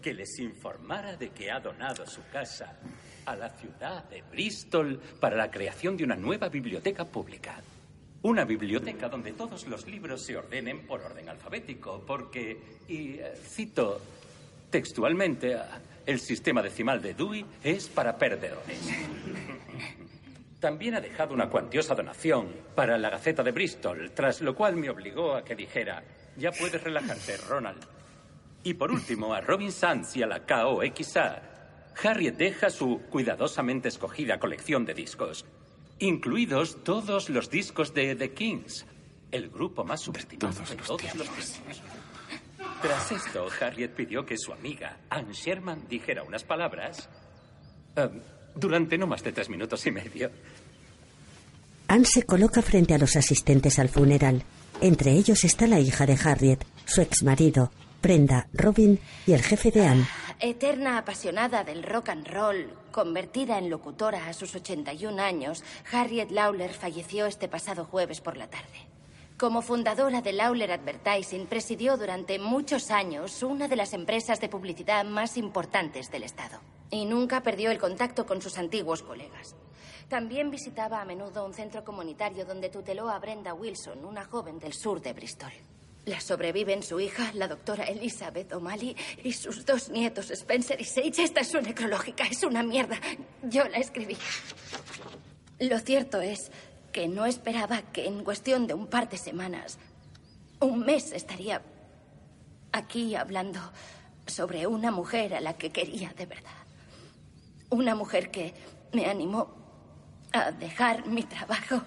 que les informara de que ha donado su casa a la ciudad de Bristol para la creación de una nueva biblioteca pública. Una biblioteca donde todos los libros se ordenen por orden alfabético, porque, y eh, cito textualmente, eh, el sistema decimal de Dewey es para perdedores. También ha dejado una cuantiosa donación para la Gaceta de Bristol, tras lo cual me obligó a que dijera, ya puedes relajarte, Ronald. Y por último, a Robin Sands y a la KOXA, Harriet deja su cuidadosamente escogida colección de discos, incluidos todos los discos de The Kings, el grupo más subestimado de todos los tiempos. Tras esto, Harriet pidió que su amiga, Anne Sherman, dijera unas palabras eh, durante no más de tres minutos y medio. Anne se coloca frente a los asistentes al funeral. Entre ellos está la hija de Harriet, su exmarido, Brenda, Robin y el jefe de Anne. Eterna apasionada del rock and roll, convertida en locutora a sus 81 años, Harriet Lawler falleció este pasado jueves por la tarde. Como fundadora de Lawler Advertising, presidió durante muchos años una de las empresas de publicidad más importantes del Estado. Y nunca perdió el contacto con sus antiguos colegas. También visitaba a menudo un centro comunitario donde tuteló a Brenda Wilson, una joven del sur de Bristol. La sobreviven su hija, la doctora Elizabeth O'Malley, y sus dos nietos, Spencer y Sage. Esta es su necrológica, es una mierda. Yo la escribí. Lo cierto es que no esperaba que en cuestión de un par de semanas, un mes, estaría aquí hablando sobre una mujer a la que quería de verdad. Una mujer que me animó a dejar mi trabajo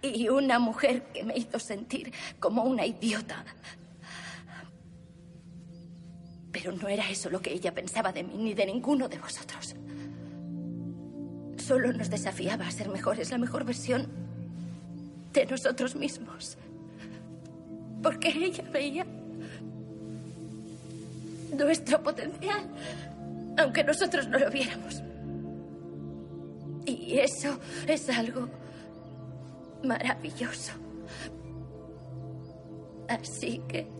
y una mujer que me hizo sentir como una idiota. Pero no era eso lo que ella pensaba de mí ni de ninguno de vosotros. Solo nos desafiaba a ser mejores, la mejor versión de nosotros mismos. Porque ella veía nuestro potencial, aunque nosotros no lo viéramos. Y eso es algo maravilloso. Así que...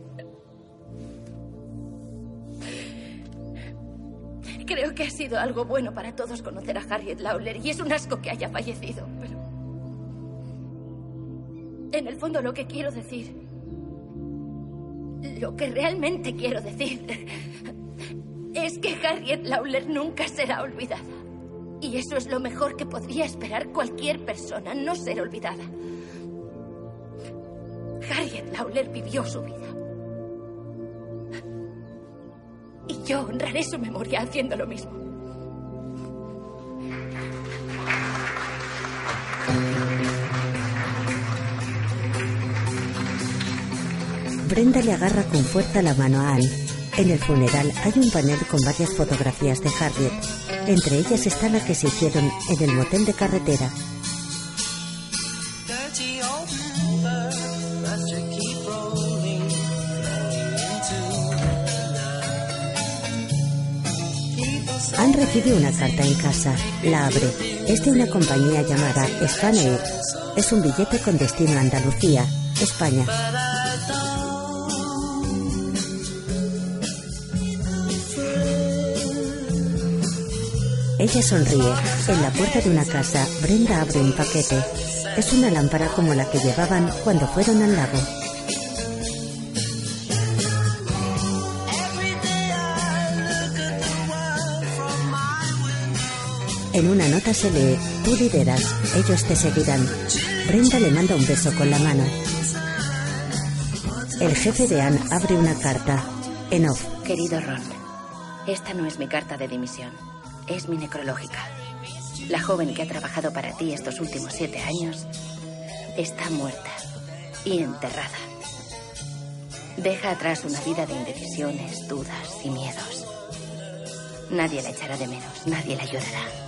Creo que ha sido algo bueno para todos conocer a Harriet Lawler y es un asco que haya fallecido, pero... En el fondo lo que quiero decir... Lo que realmente quiero decir es que Harriet Lawler nunca será olvidada. Y eso es lo mejor que podría esperar cualquier persona, no ser olvidada. Harriet Lawler vivió su vida. Y yo honraré su memoria haciendo lo mismo. Brenda le agarra con fuerza la mano a Anne. En el funeral hay un panel con varias fotografías de Harriet. Entre ellas está la que se hicieron en el motel de carretera. Recibe una carta en casa. La abre. Es de una compañía llamada Spanair. Es un billete con destino a Andalucía, España. Ella sonríe. En la puerta de una casa, Brenda abre un paquete. Es una lámpara como la que llevaban cuando fueron al lago. En una nota se lee, tú lideras, ellos te seguirán. Brenda le manda un beso con la mano. El jefe de Anne abre una carta. En off. Querido Ron, esta no es mi carta de dimisión, es mi necrológica. La joven que ha trabajado para ti estos últimos siete años está muerta y enterrada. Deja atrás una vida de indecisiones, dudas y miedos. Nadie la echará de menos, nadie la ayudará.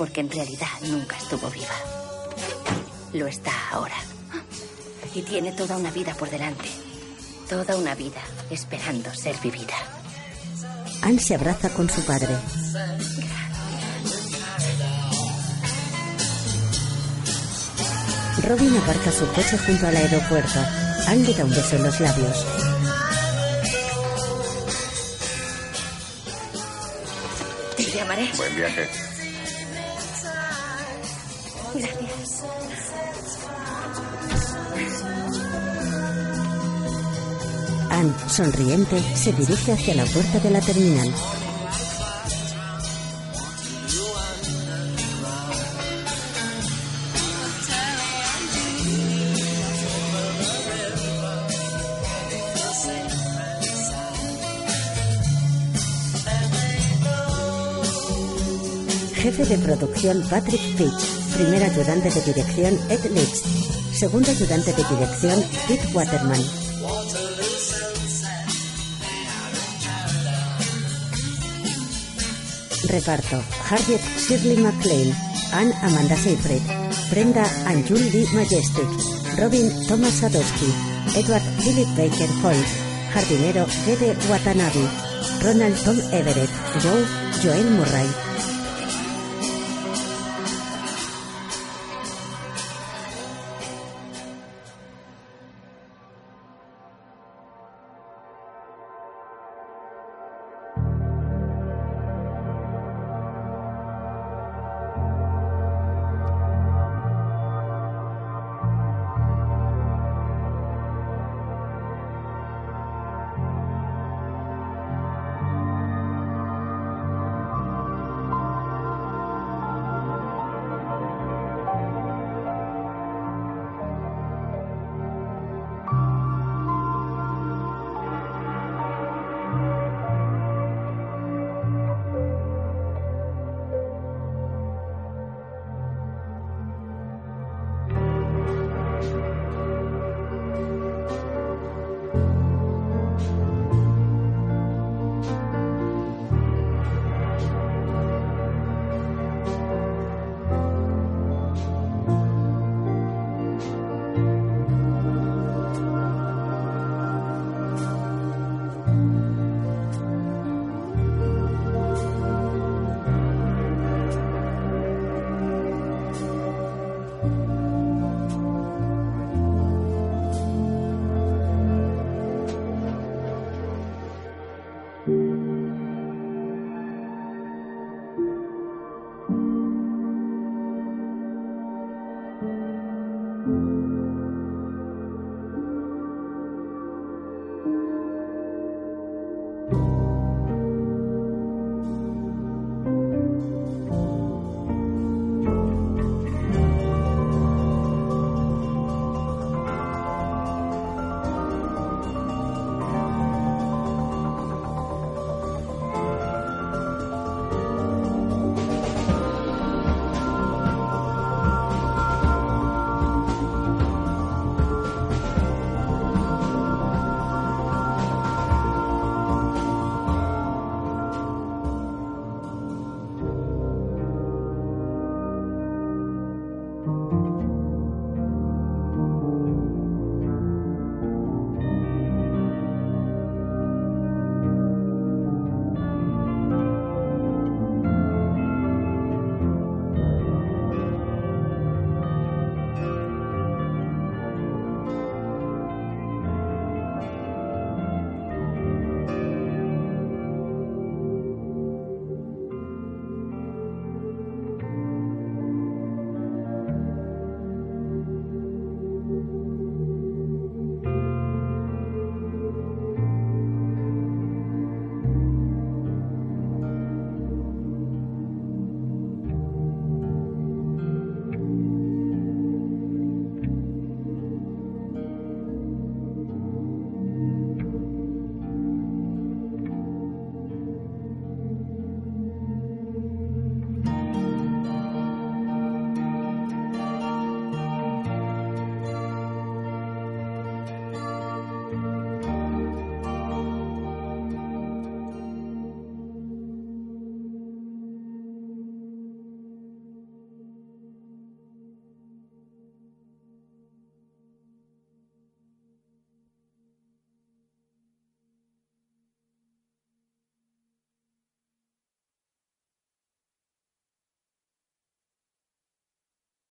Porque en realidad nunca estuvo viva. Lo está ahora. Y tiene toda una vida por delante. Toda una vida esperando ser vivida. Anne se abraza con su padre. Robin aparca su coche junto al aeropuerto. Anne le da un beso en los labios. Te llamaré. Buen viaje. Gracias. Anne, sonriente, se dirige hacia la puerta de la terminal. Jefe de producción Patrick Fitch. Primer ayudante de dirección Ed Leeds. Segundo ayudante de dirección Pete Waterman. Reparto: Harriet Shirley MacLaine, Anne Amanda Seyfried, Brenda and Julie Majestic, Robin Thomas Sadowski, Edward Philip Baker Hall, Jardinero Gede Watanabe, Ronald Tom Everett, Joe Joel Murray.